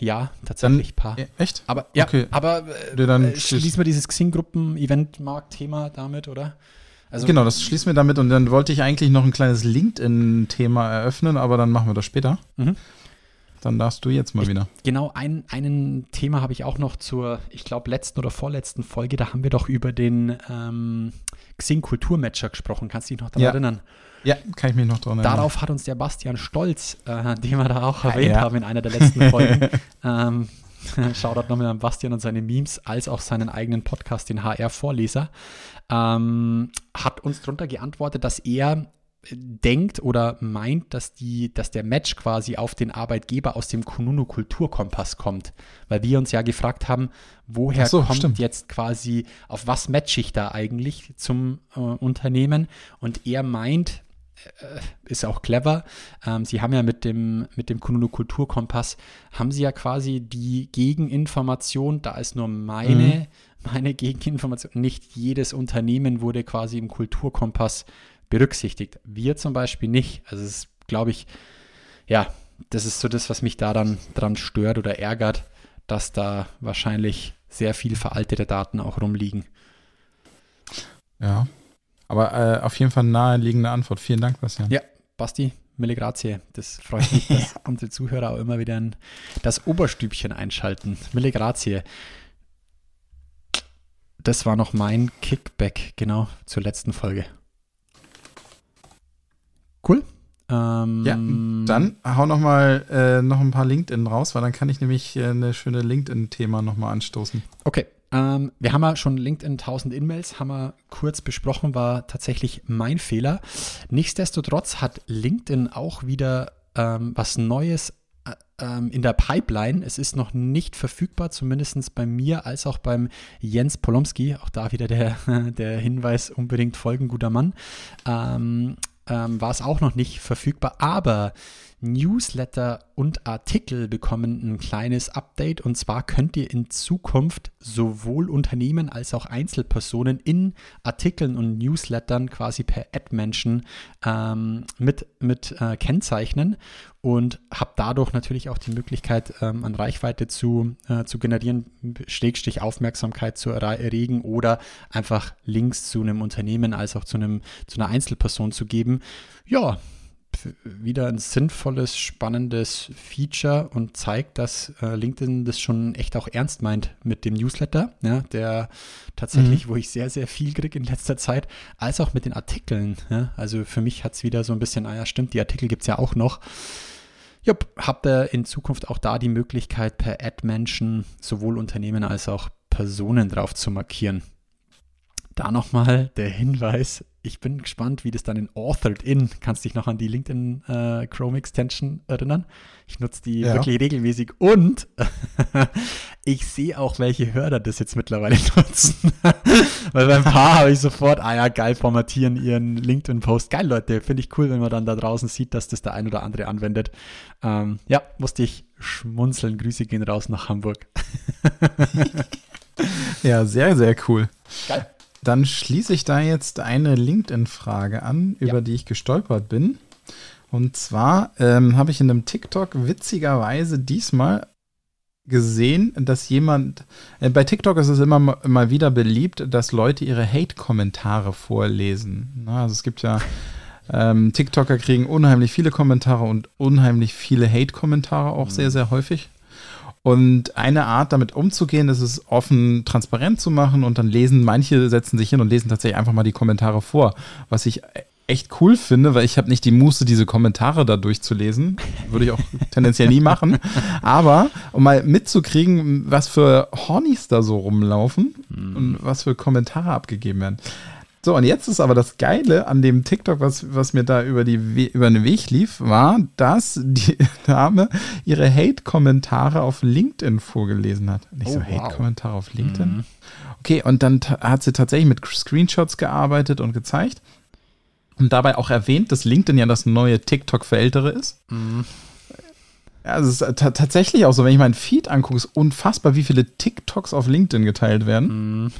[SPEAKER 2] Ja, tatsächlich ein paar.
[SPEAKER 3] Echt?
[SPEAKER 2] Aber ja,
[SPEAKER 3] Okay.
[SPEAKER 2] aber äh,
[SPEAKER 3] dann
[SPEAKER 2] äh,
[SPEAKER 3] schließ-
[SPEAKER 2] schließen wir dieses Xing-Gruppen-Event-Markt-Thema damit, oder? Also,
[SPEAKER 3] genau, das schließen wir damit und dann wollte ich eigentlich noch ein kleines LinkedIn-Thema eröffnen, aber dann machen wir das später.
[SPEAKER 2] Mhm.
[SPEAKER 3] Dann darfst du jetzt mal
[SPEAKER 2] Ich-
[SPEAKER 3] wieder.
[SPEAKER 2] Genau, ein, ein Thema habe ich auch noch zur, ich glaube, letzten oder vorletzten Folge. Da haben wir doch über den ähm, Xing-Kulturmatcher gesprochen. Kannst du dich noch daran
[SPEAKER 3] Ja.
[SPEAKER 2] erinnern?
[SPEAKER 3] Ja, kann ich mich noch dran erinnern.
[SPEAKER 2] Darauf hat uns der Bastian Stolz, äh, den wir da auch erwähnt
[SPEAKER 3] ja.
[SPEAKER 2] haben in einer der letzten *laughs* Folgen. ähm, *laughs* Shoutout nochmal an Bastian und seine Memes, als auch seinen eigenen Podcast, den HR-Vorleser, ähm, hat uns drunter geantwortet, dass er denkt oder meint, dass, die, dass der Match quasi auf den Arbeitgeber aus dem Kununu Kulturkompass kommt. Weil wir uns ja gefragt haben, woher
[SPEAKER 3] so,
[SPEAKER 2] kommt
[SPEAKER 3] stimmt.
[SPEAKER 2] jetzt quasi, auf was matche ich da eigentlich zum äh, Unternehmen? Und er meint, äh, ist auch clever. Ähm, sie haben ja mit dem, mit dem Kununu Kulturkompass, haben sie ja quasi die Gegeninformation, da ist nur meine, meine Gegeninformation, nicht jedes Unternehmen wurde quasi im Kulturkompass berücksichtigt. Wir zum Beispiel nicht. Also es ist, glaube ich, ja, das ist so das, was mich daran dran stört oder ärgert, dass da wahrscheinlich sehr viel veraltete Daten auch rumliegen.
[SPEAKER 3] Ja. Aber äh, auf jeden Fall naheliegende Antwort. Vielen Dank, Bastian.
[SPEAKER 2] Ja, Basti, mille grazie. Das freut mich, dass *laughs* unsere Zuhörer auch immer wieder in das Oberstübchen einschalten. Mille grazie. Das war noch mein Kickback, genau, zur letzten Folge. Cool. Ähm,
[SPEAKER 3] Ja, dann hau noch mal äh, noch ein paar LinkedIn raus, weil dann kann ich nämlich äh, eine schöne LinkedIn-Thema noch mal anstoßen.
[SPEAKER 2] Okay, ähm, wir haben ja schon LinkedIn 1000 In-Mails, haben wir kurz besprochen, war tatsächlich mein Fehler. Nichtsdestotrotz hat LinkedIn auch wieder ähm, was Neues in der Pipeline. Es ist noch nicht verfügbar, zumindest bei mir als auch beim Jens Polomski. Auch da wieder der, *laughs* der Hinweis, unbedingt folgen, guter Mann. Ähm, ähm, war es auch noch nicht verfügbar, aber Newsletter und Artikel bekommen ein kleines Update und zwar könnt ihr in Zukunft sowohl Unternehmen als auch Einzelpersonen in Artikeln und Newslettern quasi per Ad-Menschen ähm, mit, mit äh, kennzeichnen und habt dadurch natürlich auch die Möglichkeit, ähm, an Reichweite zu, äh, zu generieren, Schrägstrich Aufmerksamkeit zu erre- erregen oder einfach Links zu einem Unternehmen als auch zu, einem, zu einer Einzelperson zu geben. Ja, wieder ein sinnvolles, spannendes Feature und zeigt, dass äh, LinkedIn das schon echt auch ernst meint mit dem Newsletter, ja, der tatsächlich, wo ich sehr, sehr viel kriege in letzter Zeit, als auch mit den Artikeln. Ja. Also für mich hat es wieder so ein bisschen, ah ja, stimmt, die Artikel gibt es ja auch noch. Jupp, habt ihr in Zukunft auch da die Möglichkeit, per Ad-Menschen sowohl Unternehmen als auch Personen drauf zu markieren. Da nochmal der Hinweis, ich bin gespannt, wie das dann in Authored In, kannst dich noch an die LinkedIn äh, Chrome Extension erinnern? Ich nutze die
[SPEAKER 3] Ja.
[SPEAKER 2] wirklich regelmäßig und *laughs* ich sehe auch, welche Hörer das jetzt mittlerweile *laughs* nutzen. Weil beim paar habe ich sofort, ah ja, geil, formatieren ihren LinkedIn-Post. Geil, Leute, finde ich cool, wenn man dann da draußen sieht, dass das der ein oder andere anwendet. Ähm, ja, musste ich schmunzeln. Grüße gehen raus nach Hamburg. *laughs*
[SPEAKER 3] Ja, sehr, sehr cool.
[SPEAKER 2] Geil.
[SPEAKER 3] Dann schließe ich da jetzt eine LinkedIn-Frage an, über
[SPEAKER 2] Ja.
[SPEAKER 3] die ich gestolpert bin. Und zwar ähm, habe ich in einem TikTok witzigerweise diesmal gesehen, dass jemand, äh, bei TikTok ist es immer ma- mal wieder beliebt, dass Leute ihre Hate-Kommentare vorlesen. Na, also es gibt ja, ähm, TikToker kriegen unheimlich viele Kommentare und unheimlich viele Hate-Kommentare auch sehr, sehr häufig. Und eine Art, damit umzugehen, ist es offen transparent zu machen und dann lesen, manche setzen sich hin und lesen tatsächlich einfach mal die Kommentare vor, was ich echt cool finde, weil ich habe nicht die Muße, diese Kommentare da durchzulesen. Würde ich auch *laughs* tendenziell nie machen. Aber um mal mitzukriegen, was für Hornys da so rumlaufen und was für Kommentare abgegeben werden. So, und jetzt ist aber das Geile an dem TikTok, was, was mir da über, die, We- über den Weg lief, war, dass die *laughs* Dame ihre Hate-Kommentare auf LinkedIn vorgelesen hat. Nicht so
[SPEAKER 2] Oh, wow.
[SPEAKER 3] Hate-Kommentare auf LinkedIn. Okay, und dann hat sie tatsächlich mit Screenshots gearbeitet und gezeigt. Und dabei auch erwähnt, dass LinkedIn ja das neue TikTok für Ältere ist. Ja, also es ist ta- tatsächlich auch so, wenn ich meinen Feed angucke, ist unfassbar, wie viele TikToks auf LinkedIn geteilt werden.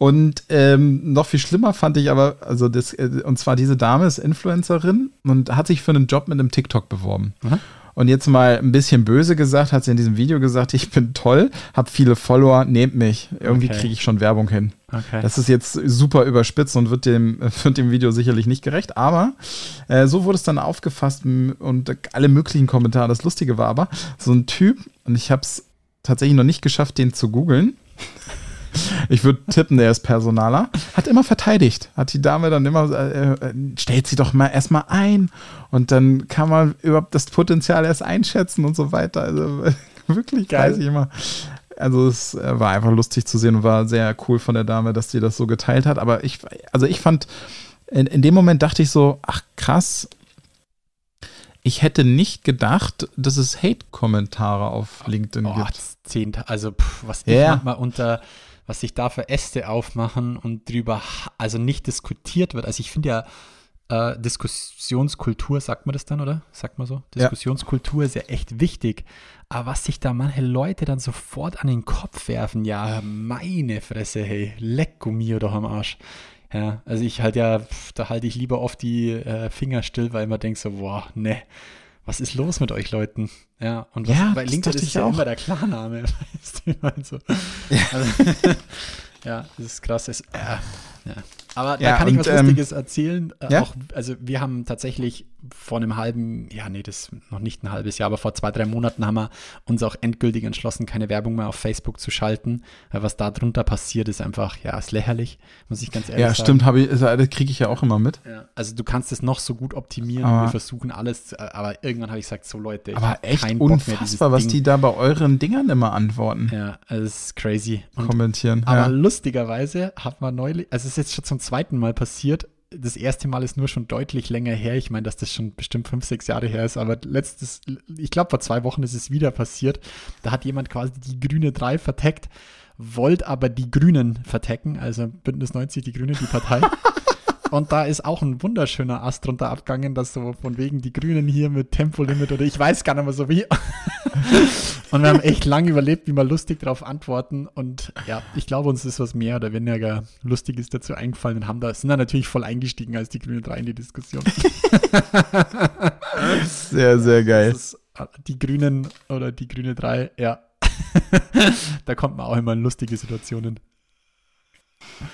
[SPEAKER 3] Und ähm, noch viel schlimmer fand ich aber, also das, äh, und zwar diese Dame ist Influencerin und hat sich für einen Job mit einem TikTok beworben. Und jetzt mal ein bisschen böse gesagt, hat sie in diesem Video gesagt, ich bin toll, habe viele Follower, nehmt mich. Irgendwie
[SPEAKER 2] Okay.
[SPEAKER 3] kriege ich schon Werbung hin.
[SPEAKER 2] Okay.
[SPEAKER 3] Das ist jetzt super überspitzt und wird dem, *laughs* wird dem Video sicherlich nicht gerecht, aber äh, so wurde es dann aufgefasst und alle möglichen Kommentare. Das Lustige war aber, so ein Typ, und ich habe es tatsächlich noch nicht geschafft, den zu googeln. Ich würde tippen, der ist Personaler. Hat immer verteidigt. Hat die Dame dann immer, äh, äh, stellt sie doch mal erstmal ein und dann kann man überhaupt das Potenzial erst einschätzen und so weiter. Also *laughs* wirklich
[SPEAKER 2] Geil.
[SPEAKER 3] weiß ich immer. Also es äh, war einfach lustig zu sehen und war sehr cool von der Dame, dass die das so geteilt hat. Aber ich, also ich fand, in, in dem Moment dachte ich so, ach krass, ich hätte nicht gedacht, dass es Hate-Kommentare auf LinkedIn
[SPEAKER 2] Oh,
[SPEAKER 3] gibt.
[SPEAKER 2] das Zehnte, also pff, was ich
[SPEAKER 3] Ja.
[SPEAKER 2] manchmal unter, was sich da für Äste aufmachen und drüber, also nicht diskutiert wird. Also ich finde ja, äh, Diskussionskultur, sagt man das dann, oder? Sagt man so?
[SPEAKER 3] Ja.
[SPEAKER 2] Diskussionskultur ist ja echt wichtig. Aber was sich da manche Leute dann sofort an den Kopf werfen, ja, meine Fresse, hey, lecco mio doch am Arsch. Ja, also ich halt ja, da halte ich lieber oft die äh, Finger still, weil man denkt so, boah, ne, was ist los mit euch Leuten? Ja, und was,
[SPEAKER 3] Ja,
[SPEAKER 2] bei LinkedIn ist ja
[SPEAKER 3] auch.
[SPEAKER 2] immer der Klarname. *laughs* Weißt du, also, also, *laughs* ja, das ist krass. Das, ja, ja. Aber da
[SPEAKER 3] Ja,
[SPEAKER 2] kann ich
[SPEAKER 3] und,
[SPEAKER 2] was
[SPEAKER 3] ähm,
[SPEAKER 2] Lustiges erzählen. Äh,
[SPEAKER 3] ja?
[SPEAKER 2] Auch, also wir haben tatsächlich vor einem halben, ja, nee, das ist noch nicht ein halbes Jahr, aber vor zwei, drei Monaten haben wir uns auch endgültig entschlossen, keine Werbung mehr auf Facebook zu schalten. Weil was da drunter passiert, ist einfach, ja, ist lächerlich, muss ich ganz ehrlich
[SPEAKER 3] Ja,
[SPEAKER 2] sagen.
[SPEAKER 3] stimmt, habe ich, das kriege ich ja auch immer mit.
[SPEAKER 2] Ja, also du kannst es noch so gut optimieren,
[SPEAKER 3] Aber-
[SPEAKER 2] wir versuchen alles, äh, aber irgendwann habe ich gesagt, so Leute, ich
[SPEAKER 3] Aber echt
[SPEAKER 2] keinen Bock
[SPEAKER 3] unfassbar, was
[SPEAKER 2] Ding.
[SPEAKER 3] die da bei euren Dingern immer antworten,
[SPEAKER 2] Ja, also es ist crazy. Und,
[SPEAKER 3] kommentieren.
[SPEAKER 2] aber
[SPEAKER 3] ja.
[SPEAKER 2] lustigerweise hat man neulich, also es ist jetzt schon zum zweiten Mal passiert. Das erste Mal ist nur schon deutlich länger her. Ich meine, dass das schon bestimmt fünf, sechs Jahre her ist, aber letztes, ich glaube, vor zwei Wochen ist es wieder passiert. Da hat jemand quasi die grüne 3 verteckt, wollte aber die Grünen vertecken, also Bündnis 90, die Grünen, die Partei. *laughs* Und da ist auch ein wunderschöner Ast drunter abgegangen, dass so von wegen die Grünen hier mit Tempolimit oder ich weiß gar nicht mehr so wie. *laughs* Und wir haben echt lange überlebt, wie wir lustig darauf antworten. Und ja, ich glaube, uns ist was mehr oder weniger Lustiges dazu eingefallen und haben da, sind da natürlich voll eingestiegen als die Grünen 3 in die Diskussion. *laughs*
[SPEAKER 3] Sehr, sehr geil.
[SPEAKER 2] Äh, die Grünen oder die Grüne 3, ja. *laughs* da kommt man auch immer in lustige Situationen.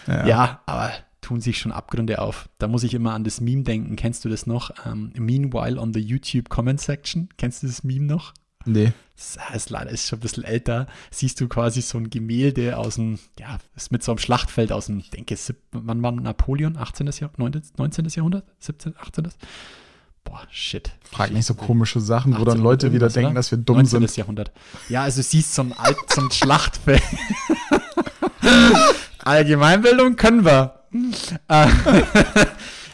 [SPEAKER 2] Ja. aber tun sich schon Abgründe auf. Da muss ich immer an das Meme denken. Kennst du das noch? Ähm, Meanwhile on the YouTube Comment Section. Kennst du das Meme noch?
[SPEAKER 3] Nee.
[SPEAKER 2] Das ist leider ist schon ein bisschen älter. Siehst du quasi so ein Gemälde aus dem, ja, ist mit so einem Schlachtfeld aus dem, denke, wann war Napoleon? 18. Jahrhundert? 19. 19. Jahrhundert? 17. 18. Boah, shit.
[SPEAKER 3] Frag nicht so komische Sachen, wo dann
[SPEAKER 2] 1800
[SPEAKER 3] Leute wieder denken,
[SPEAKER 2] oder?
[SPEAKER 3] dass wir dumm
[SPEAKER 2] 19.
[SPEAKER 3] sind.
[SPEAKER 2] Jahrhundert. Ja, also siehst so ein alt, so ein Schlachtfeld. *laughs* Allgemeinbildung können wir. Äh,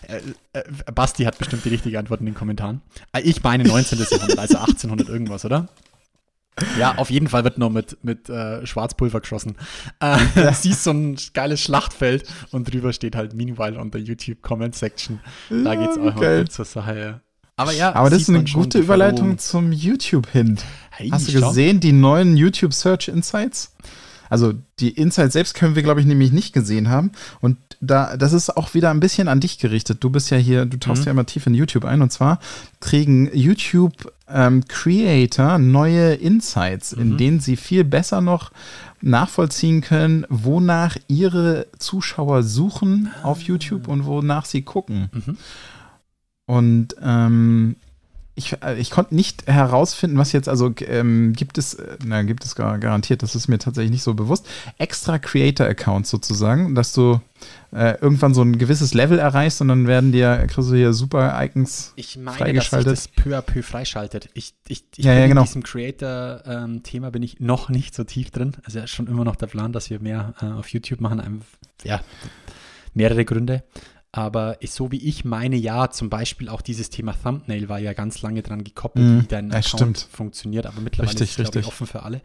[SPEAKER 2] *laughs* äh, Basti hat bestimmt die richtige Antwort in den Kommentaren. Äh, Ich meine 19. Jahrhundert, also 1800 irgendwas, oder? Ja, auf jeden Fall wird noch mit, mit äh, Schwarzpulver geschossen. Äh, *laughs* Siehst so ein geiles Schlachtfeld und drüber steht halt Meanwhile on the YouTube Comment Section. Da
[SPEAKER 3] Ja,
[SPEAKER 2] geht's auch mal zur Sache. Ja. Aber ja,
[SPEAKER 3] Aber das ist eine gute Überleitung zum YouTube-Hint.
[SPEAKER 2] Hey,
[SPEAKER 3] Hast du gesehen, die neuen YouTube Search Insights? Also die Insights selbst können wir, glaube ich, nämlich nicht gesehen haben. Und da, das ist auch wieder ein bisschen an dich gerichtet. Du bist ja hier, du tauchst
[SPEAKER 2] Mhm.
[SPEAKER 3] ja immer tief in YouTube ein. Und zwar kriegen YouTube ähm, Creator neue Insights,
[SPEAKER 2] Mhm.
[SPEAKER 3] in denen sie viel besser noch nachvollziehen können, wonach ihre Zuschauer suchen auf YouTube und wonach sie gucken.
[SPEAKER 2] Mhm.
[SPEAKER 3] Und ähm, ich, äh, ich konnte nicht herausfinden, was jetzt, also ähm, gibt es, äh, na, gibt es gar, garantiert, das ist mir tatsächlich nicht so bewusst, extra Creator-Accounts sozusagen, dass du äh, irgendwann so ein gewisses Level erreichst und dann werden dir, kriegst du hier super Icons
[SPEAKER 2] Ich meine, dass
[SPEAKER 3] freigeschaltet.
[SPEAKER 2] sich das peu à peu freischaltet. Ich, ich, ich
[SPEAKER 3] Ja,
[SPEAKER 2] bin
[SPEAKER 3] ja, genau.
[SPEAKER 2] in diesem Creator-Thema bin ich noch nicht so tief drin. Also ja, schon immer noch der Plan, dass wir mehr äh, auf YouTube machen. Einem, ja, mehrere Gründe. Aber so wie ich meine, ja, zum Beispiel auch dieses Thema Thumbnail war ja ganz lange dran gekoppelt,
[SPEAKER 3] Mhm,
[SPEAKER 2] wie dein
[SPEAKER 3] ja,
[SPEAKER 2] Account
[SPEAKER 3] stimmt.
[SPEAKER 2] funktioniert. Aber mittlerweile
[SPEAKER 3] Richtig,
[SPEAKER 2] ist es, glaube ich,
[SPEAKER 3] richtig.
[SPEAKER 2] offen für alle.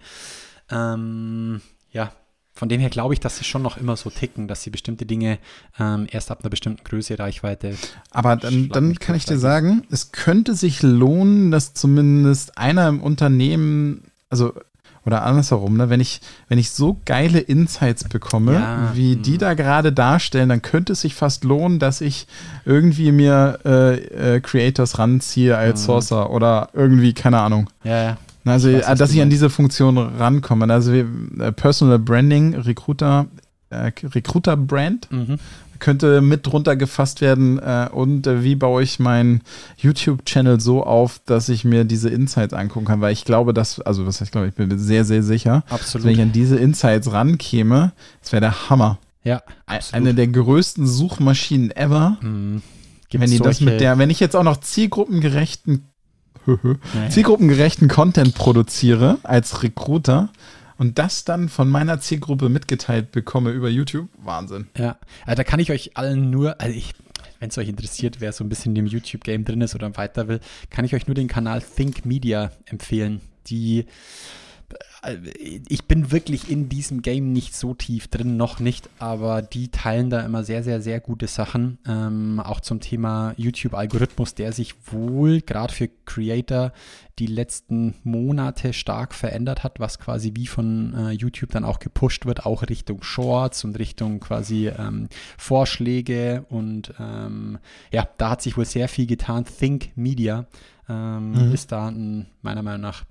[SPEAKER 2] Ähm, ja, von dem her glaube ich, dass sie schon noch immer so ticken, dass sie bestimmte Dinge ähm, erst ab einer bestimmten Größe, Reichweite.
[SPEAKER 3] Aber dann, dann kann ich dir sagen, es könnte sich lohnen, dass zumindest einer im Unternehmen, also oder andersherum, ne, wenn ich, wenn ich so geile Insights bekomme,
[SPEAKER 2] Ja,
[SPEAKER 3] wie
[SPEAKER 2] hm.
[SPEAKER 3] die da gerade darstellen, dann könnte es sich fast lohnen, dass ich irgendwie mir äh, äh, Creators ranziehe als
[SPEAKER 2] Hm.
[SPEAKER 3] Sourcer oder irgendwie, keine Ahnung.
[SPEAKER 2] Ja, ja.
[SPEAKER 3] Also,
[SPEAKER 2] Ich weiß, was
[SPEAKER 3] dass ich an diese Funktion rankomme. Also, äh, Personal Branding, Recruiter, äh, Recruiter Brand
[SPEAKER 2] Mhm.
[SPEAKER 3] Könnte mit drunter gefasst werden. Äh, und äh, wie baue ich meinen YouTube-Channel so auf, dass ich mir diese Insights angucken kann? Weil ich glaube, dass, also, was heißt, ich glaube, ich bin mir sehr, sehr sicher,
[SPEAKER 2] Absolut.
[SPEAKER 3] wenn ich an diese Insights rankäme, das wäre der Hammer.
[SPEAKER 2] ja, absolut.
[SPEAKER 3] Eine der größten Suchmaschinen ever.
[SPEAKER 2] Mhm.
[SPEAKER 3] wenn die das mit der, wenn ich jetzt auch noch zielgruppengerechten *laughs*
[SPEAKER 2] Ja,
[SPEAKER 3] zielgruppengerechten Content produziere als Recruiter und das dann von meiner Zielgruppe mitgeteilt bekomme über YouTube, Wahnsinn.
[SPEAKER 2] Ja, also da kann ich euch allen nur, also ich, wenn es euch interessiert, wer so ein bisschen im YouTube-Game drin ist oder weiter will, kann ich euch nur den Kanal Think Media empfehlen. Die, ich bin wirklich in diesem Game nicht so tief drin, noch nicht, aber die teilen da immer sehr, sehr, sehr gute Sachen. Ähm, auch zum Thema YouTube-Algorithmus, der sich wohl gerade für Creator die letzten Monate stark verändert hat, was quasi wie von äh, YouTube dann auch gepusht wird, auch Richtung Shorts und Richtung quasi ähm, Vorschläge und ähm, ja, da hat sich wohl sehr viel getan. Think Media ähm,
[SPEAKER 3] Mhm.
[SPEAKER 2] ist da ein, meiner Meinung nach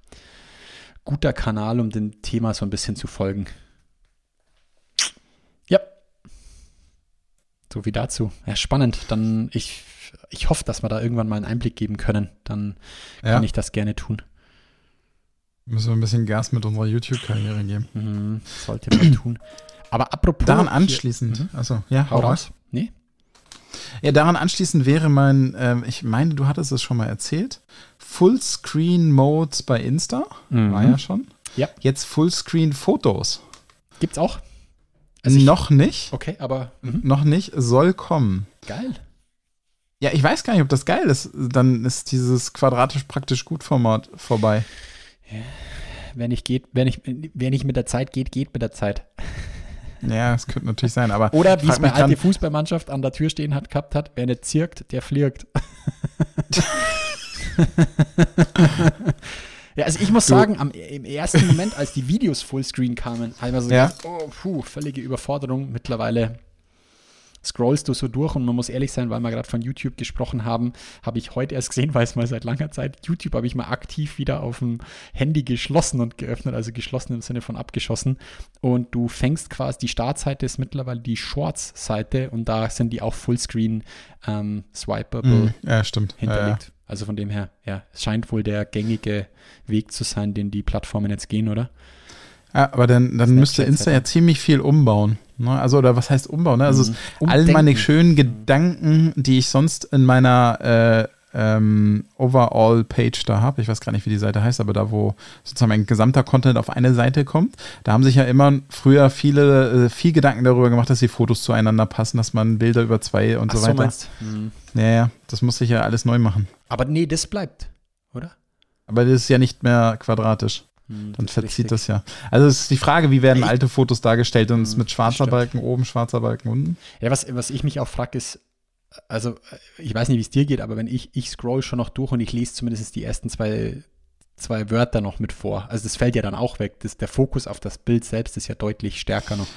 [SPEAKER 2] guter Kanal, um dem Thema so ein bisschen zu folgen. Ja. So wie dazu. Ja, spannend. Dann ich, ich hoffe, dass wir da irgendwann mal einen Einblick geben können. Dann
[SPEAKER 3] Ja,
[SPEAKER 2] kann ich das gerne tun.
[SPEAKER 3] müssen wir ein bisschen Gas mit unserer YouTube-Karriere geben.
[SPEAKER 2] Mhm, sollte man tun. Aber apropos.
[SPEAKER 3] Daran
[SPEAKER 2] hier-
[SPEAKER 3] anschließend,
[SPEAKER 2] Mhm.
[SPEAKER 3] also ja,
[SPEAKER 2] Hau raus. Nee?
[SPEAKER 3] Ja, daran anschließend wäre mein, ähm, ich meine, du hattest es schon mal erzählt, Fullscreen-Modes bei Insta,
[SPEAKER 2] Mhm.
[SPEAKER 3] war ja schon.
[SPEAKER 2] Ja.
[SPEAKER 3] Jetzt Fullscreen-Fotos.
[SPEAKER 2] Gibt's auch? Also
[SPEAKER 3] noch nicht,
[SPEAKER 2] Okay, aber mhm.
[SPEAKER 3] noch nicht, soll kommen.
[SPEAKER 2] geil.
[SPEAKER 3] Ja, ich weiß gar nicht, ob das geil ist. Dann ist dieses quadratisch praktisch gut Format vorbei.
[SPEAKER 2] Wer nicht geht, wer nicht, wer nicht mit der Zeit geht, geht mit der Zeit.
[SPEAKER 3] Ja, es könnte natürlich sein, aber
[SPEAKER 2] Oder wie es meine alte Fußballmannschaft an der Tür stehen hat, gehabt hat, wer nicht zirkt, der fliegt. *laughs* ja, also ich muss
[SPEAKER 3] Du-
[SPEAKER 2] sagen, am, im ersten Moment, als die Videos Fullscreen kamen, habe ich mir so
[SPEAKER 3] Ja.
[SPEAKER 2] gedacht, oh, puh, völlige Überforderung. Mittlerweile scrollst du so durch und man muss ehrlich sein, weil wir gerade von YouTube gesprochen haben, habe ich heute erst gesehen, *laughs* weil es mal seit langer Zeit, YouTube habe ich mal aktiv wieder auf dem Handy geschlossen und geöffnet, also geschlossen im Sinne von abgeschossen. Und du fängst quasi, die Startseite ist mittlerweile die Shorts-Seite und da sind die auch Fullscreen ähm, swipeable
[SPEAKER 3] Mhm, ja, stimmt. Ja, ja.
[SPEAKER 2] hinterlegt. Also von dem her, ja, es scheint wohl der gängige Weg zu sein, den die Plattformen jetzt gehen, oder?
[SPEAKER 3] Ja, aber dann, dann müsste Insta ja ziemlich viel umbauen. Ne? Also, oder was heißt umbauen? Ne? Also,
[SPEAKER 2] Mhm.
[SPEAKER 3] all meine schönen Gedanken, die ich sonst in meiner äh, ähm, Overall-Page da habe, ich weiß gar nicht, wie die Seite heißt, aber da, wo sozusagen mein gesamter Content auf eine Seite kommt, da haben sich ja immer früher viele, äh, viel Gedanken darüber gemacht, dass die Fotos zueinander passen, dass man Bilder über zwei und
[SPEAKER 2] Ach
[SPEAKER 3] so
[SPEAKER 2] so
[SPEAKER 3] weiter.
[SPEAKER 2] meinst hm.
[SPEAKER 3] ja, ja, das muss ich ja alles neu machen.
[SPEAKER 2] Aber nee, das bleibt, oder?
[SPEAKER 3] Aber das ist ja nicht mehr quadratisch.
[SPEAKER 2] Hm,
[SPEAKER 3] Dann verzieht das ja. Also es ist die Frage, wie werden
[SPEAKER 2] Ich-
[SPEAKER 3] alte Fotos dargestellt und es
[SPEAKER 2] Hm,
[SPEAKER 3] mit schwarzer. Balken oben, schwarzer Balken unten?
[SPEAKER 2] Ja, was, was ich mich auch frage, ist, also ich weiß nicht, wie es dir geht, aber wenn ich, ich scroll schon noch durch und ich lese zumindest die ersten zwei, zwei Wörter noch mit vor. Also das fällt ja dann auch weg. Das, der Fokus auf das Bild selbst ist ja deutlich stärker noch.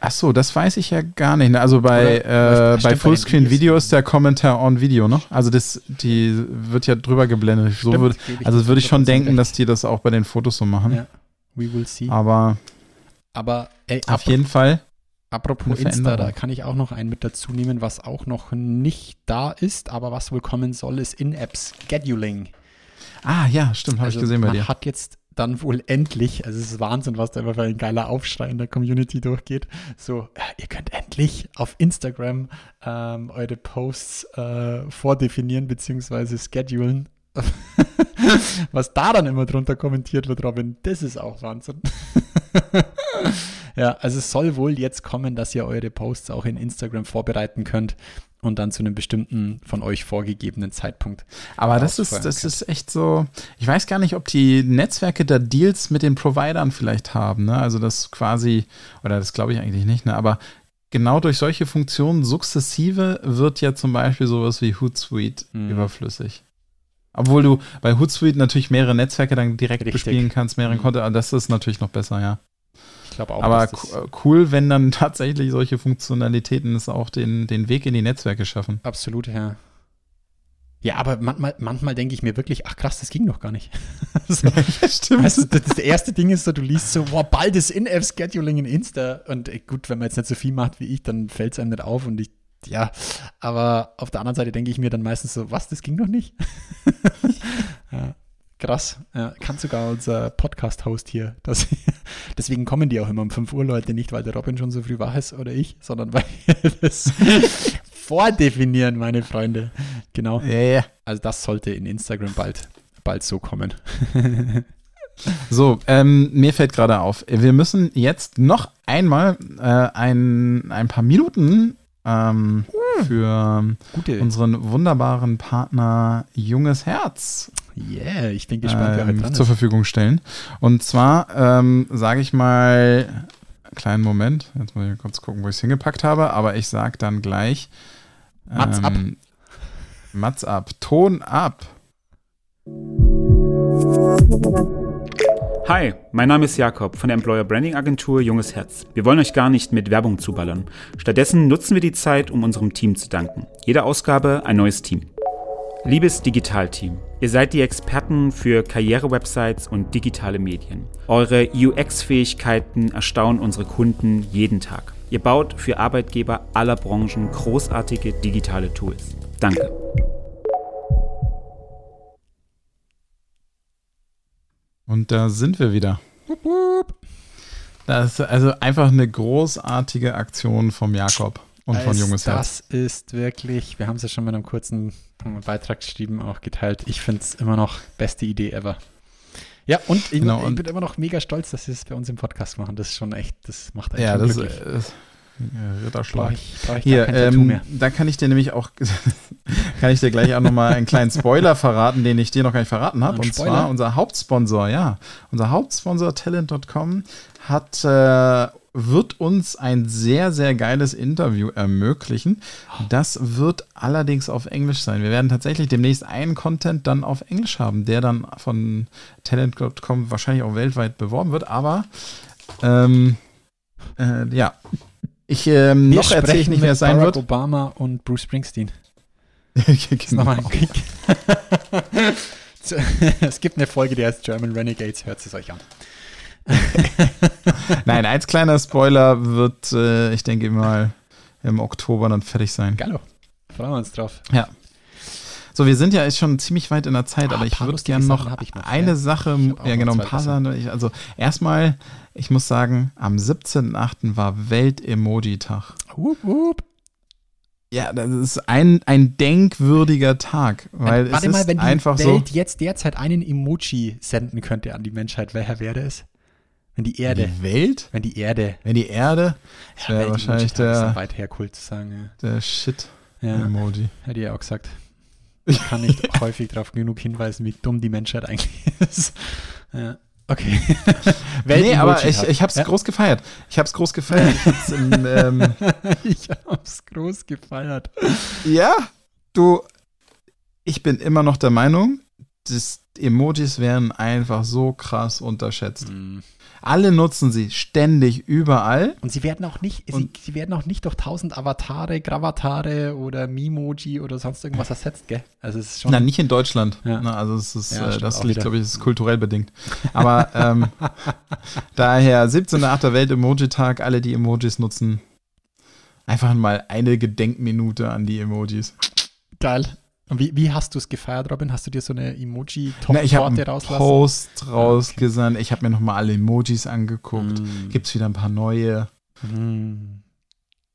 [SPEAKER 3] Ach so, das weiß ich ja gar nicht. ne? Also bei,
[SPEAKER 2] Oder-
[SPEAKER 3] äh, bei
[SPEAKER 2] bei den
[SPEAKER 3] Fullscreen-Video
[SPEAKER 2] Videos.
[SPEAKER 3] ist der Kommentar on Video, ne? Also das, die wird ja drüber geblendet. So
[SPEAKER 2] Stimmt,
[SPEAKER 3] würd,
[SPEAKER 2] gebe ich
[SPEAKER 3] also
[SPEAKER 2] dir
[SPEAKER 3] würde ich schon
[SPEAKER 2] 100%
[SPEAKER 3] denken,
[SPEAKER 2] recht.
[SPEAKER 3] dass die das auch bei den Fotos so machen.
[SPEAKER 2] Ja, we will see.
[SPEAKER 3] Aber
[SPEAKER 2] Aber ey,
[SPEAKER 3] auf jeden Fall.
[SPEAKER 2] apropos Insta, da kann ich auch noch einen mit dazu nehmen, was auch noch nicht da ist, aber was wohl kommen soll, ist In-App-Scheduling.
[SPEAKER 3] Ah ja, stimmt, habe ich gesehen bei
[SPEAKER 2] Also man
[SPEAKER 3] dir.
[SPEAKER 2] hat jetzt dann wohl endlich, also es ist Wahnsinn, was da immer für ein geiler Aufschrei in der Community durchgeht. So, ihr könnt endlich auf Instagram ähm, eure Posts äh, vordefinieren bzw. schedulen. *laughs* was da dann immer drunter kommentiert wird, Robin, das ist auch Wahnsinn. *laughs* Ja, also es soll wohl jetzt kommen, dass ihr eure Posts auch in Instagram vorbereiten könnt und dann zu einem bestimmten von euch vorgegebenen Zeitpunkt.
[SPEAKER 3] Aber das ist, das
[SPEAKER 2] könnt.
[SPEAKER 3] ist echt so. Ich weiß gar nicht, ob die Netzwerke da Deals mit den Providern vielleicht haben. Ne? Also das quasi, oder das glaube ich eigentlich nicht, ne? aber genau durch solche Funktionen sukzessive wird ja zum Beispiel sowas wie Hootsuite
[SPEAKER 2] Mhm.
[SPEAKER 3] überflüssig. Obwohl du bei Hootsuite natürlich mehrere Netzwerke dann direkt
[SPEAKER 2] Richtig.
[SPEAKER 3] bespielen kannst, mehrere
[SPEAKER 2] Mhm.
[SPEAKER 3] Konten, das ist natürlich noch besser, ja.
[SPEAKER 2] Glaube auch,
[SPEAKER 3] aber co- cool, wenn dann *laughs* tatsächlich solche Funktionalitäten es auch den, den Weg in die Netzwerke schaffen.
[SPEAKER 2] absolut, ja. Ja, aber manchmal, manchmal denke ich mir wirklich, ach krass, das ging doch gar nicht. *laughs* so, *laughs*
[SPEAKER 3] Stimmt.
[SPEAKER 2] weißt du, das, das erste Ding ist so, du liest so, boah, bald ist In-App-Scheduling in Insta. Und äh, gut, wenn man jetzt nicht so viel macht wie ich, dann fällt es einem nicht auf. Und ich, ja, aber auf der anderen Seite denke ich mir dann meistens so, was, das ging doch nicht? ja, krass. Ja, kann sogar unser Podcast-Host hier. Das, *laughs* deswegen kommen die auch immer um 5 Uhr, Leute, nicht weil der Robin schon so früh wach ist oder ich, sondern weil wir *laughs* das vordefinieren, meine Freunde. Genau.
[SPEAKER 3] Ja, ja.
[SPEAKER 2] Also das sollte in Instagram bald, bald so kommen. *laughs*
[SPEAKER 3] So, ähm, mir fällt gerade auf, wir müssen jetzt noch einmal äh, ein, ein paar Minuten ähm, für
[SPEAKER 2] Gute.
[SPEAKER 3] unseren wunderbaren Partner Junges Herz
[SPEAKER 2] Yeah, ich bin gespannt, wer heute
[SPEAKER 3] ähm,
[SPEAKER 2] dran
[SPEAKER 3] zur. Verfügung stellen. Und zwar ähm, sage ich mal, kleinen Moment, jetzt muss ich kurz gucken, wo ich es hingepackt habe, aber ich sage dann gleich
[SPEAKER 2] Mats ab.
[SPEAKER 3] Mats ab, Ton ab.
[SPEAKER 7] Hi, mein Name ist Jakob von der Employer Branding Agentur Junges Herz. Wir wollen euch gar nicht mit Werbung zuballern. Stattdessen nutzen wir die Zeit, um unserem Team zu danken. Jede Ausgabe ein neues Team. Liebes Digitalteam, ihr seid die Experten für Karrierewebsites und digitale Medien. Eure UX-Fähigkeiten erstaunen unsere Kunden jeden Tag. Ihr baut für Arbeitgeber aller Branchen großartige digitale Tools. Danke.
[SPEAKER 3] Und da sind wir wieder. Das ist also einfach eine großartige Aktion vom Jakob und von
[SPEAKER 2] Es-
[SPEAKER 3] Junges Herz.
[SPEAKER 2] Das ist wirklich, wir haben es ja schon in einem kurzen Beitrag geschrieben, auch geteilt. Ich finde es immer noch beste Idee ever. Ja, und ich,
[SPEAKER 3] Genau,
[SPEAKER 2] ich
[SPEAKER 3] und-
[SPEAKER 2] bin immer noch mega stolz, dass sie es bei uns im Podcast machen. Das ist schon echt, das macht einen
[SPEAKER 3] Ja, das
[SPEAKER 2] glücklich.
[SPEAKER 3] ist Ritterschlag.
[SPEAKER 2] ich, brauch ich
[SPEAKER 3] Hier, ähm, da kann ich dir nämlich auch, *laughs* kann ich dir gleich auch nochmal einen kleinen Spoiler verraten, den ich dir noch gar nicht verraten habe. Und
[SPEAKER 2] Spoiler?
[SPEAKER 3] zwar unser Hauptsponsor, ja, unser Hauptsponsor Talent.com hat, äh, wird uns ein sehr, sehr geiles Interview ermöglichen. Das wird allerdings auf Englisch sein. Wir werden tatsächlich demnächst einen Content dann auf Englisch haben, der dann von Talent.com wahrscheinlich auch weltweit beworben wird, aber ähm, äh, ja. Ich, ähm, noch erzähle ich nicht, wer es sein
[SPEAKER 2] Barack
[SPEAKER 3] wird.
[SPEAKER 2] Obama und Bruce Springsteen. *laughs*
[SPEAKER 3] Genau. *laughs*
[SPEAKER 2] es gibt eine Folge, die heißt German Renegades. Hört es euch an. *laughs*
[SPEAKER 3] Nein, als kleiner Spoiler wird, äh, ich denke mal, im Oktober dann fertig sein.
[SPEAKER 2] Geilo. Freuen wir uns drauf.
[SPEAKER 3] Ja. So, wir sind ja jetzt schon ziemlich weit in der Zeit,
[SPEAKER 2] Ah,
[SPEAKER 3] aber ich würde gerne noch,
[SPEAKER 2] noch,
[SPEAKER 3] eine
[SPEAKER 2] ja.
[SPEAKER 3] Sache, ja genau, ein paar
[SPEAKER 2] Sachen.
[SPEAKER 3] Also erstmal, ich muss sagen, am 17.8. war Welt-Emoji-Tag.
[SPEAKER 2] Wup, wup.
[SPEAKER 3] Ja, das ist ein, ein denkwürdiger Tag, weil
[SPEAKER 2] Äh, Warte
[SPEAKER 3] es
[SPEAKER 2] mal,
[SPEAKER 3] ist
[SPEAKER 2] wenn die
[SPEAKER 3] einfach
[SPEAKER 2] Welt
[SPEAKER 3] so.
[SPEAKER 2] jetzt derzeit einen Emoji senden könnte an die Menschheit, welcher wäre es? Wenn die Erde.
[SPEAKER 3] Die Welt?
[SPEAKER 2] Wenn die Erde.
[SPEAKER 3] Wenn die Erde, das wäre
[SPEAKER 2] Welt-
[SPEAKER 3] wahrscheinlich
[SPEAKER 2] ist
[SPEAKER 3] der,
[SPEAKER 2] dann weit her cool zu sagen.
[SPEAKER 3] der Shit.
[SPEAKER 2] Ja, ja
[SPEAKER 3] Emoji.
[SPEAKER 2] hätte ich ja auch gesagt. Ich kann nicht *laughs* häufig darauf genug hinweisen, wie dumm die Menschheit eigentlich ist. Ja. Okay. *laughs*
[SPEAKER 3] Nee, aber ich, ich habe es
[SPEAKER 2] ja?
[SPEAKER 3] groß gefeiert. Ich habe es groß gefeiert. *laughs* Ich hab's im, ähm,
[SPEAKER 2] Ich hab's groß gefeiert.
[SPEAKER 3] ja, du, ich bin immer noch der Meinung, dass Emojis werden einfach so krass unterschätzt.
[SPEAKER 2] Mhm.
[SPEAKER 3] Alle nutzen sie ständig überall.
[SPEAKER 2] Und sie werden auch nicht, sie, sie werden auch nicht durch tausend Avatare, Gravatare oder Mimoji oder sonst irgendwas ersetzt, gell? Also es ist schon.
[SPEAKER 3] Na, nicht in Deutschland.
[SPEAKER 2] Ja.
[SPEAKER 3] Na, also es ist,
[SPEAKER 2] Ja,
[SPEAKER 3] äh, das liegt, glaube ich, ist kulturell bedingt. Aber ähm, *laughs* daher 17.8. Welt-Emoji-Tag, alle, die Emojis nutzen, einfach mal eine Gedenkminute an die Emojis.
[SPEAKER 2] geil. Und wie, wie hast du es gefeiert, Robin? Hast du dir so eine
[SPEAKER 3] ich einen
[SPEAKER 2] rauslassen?
[SPEAKER 3] Post rausgesandt. Ich habe mir nochmal alle Emojis angeguckt.
[SPEAKER 2] Mm.
[SPEAKER 3] Gibt es wieder ein paar neue.
[SPEAKER 2] Mm.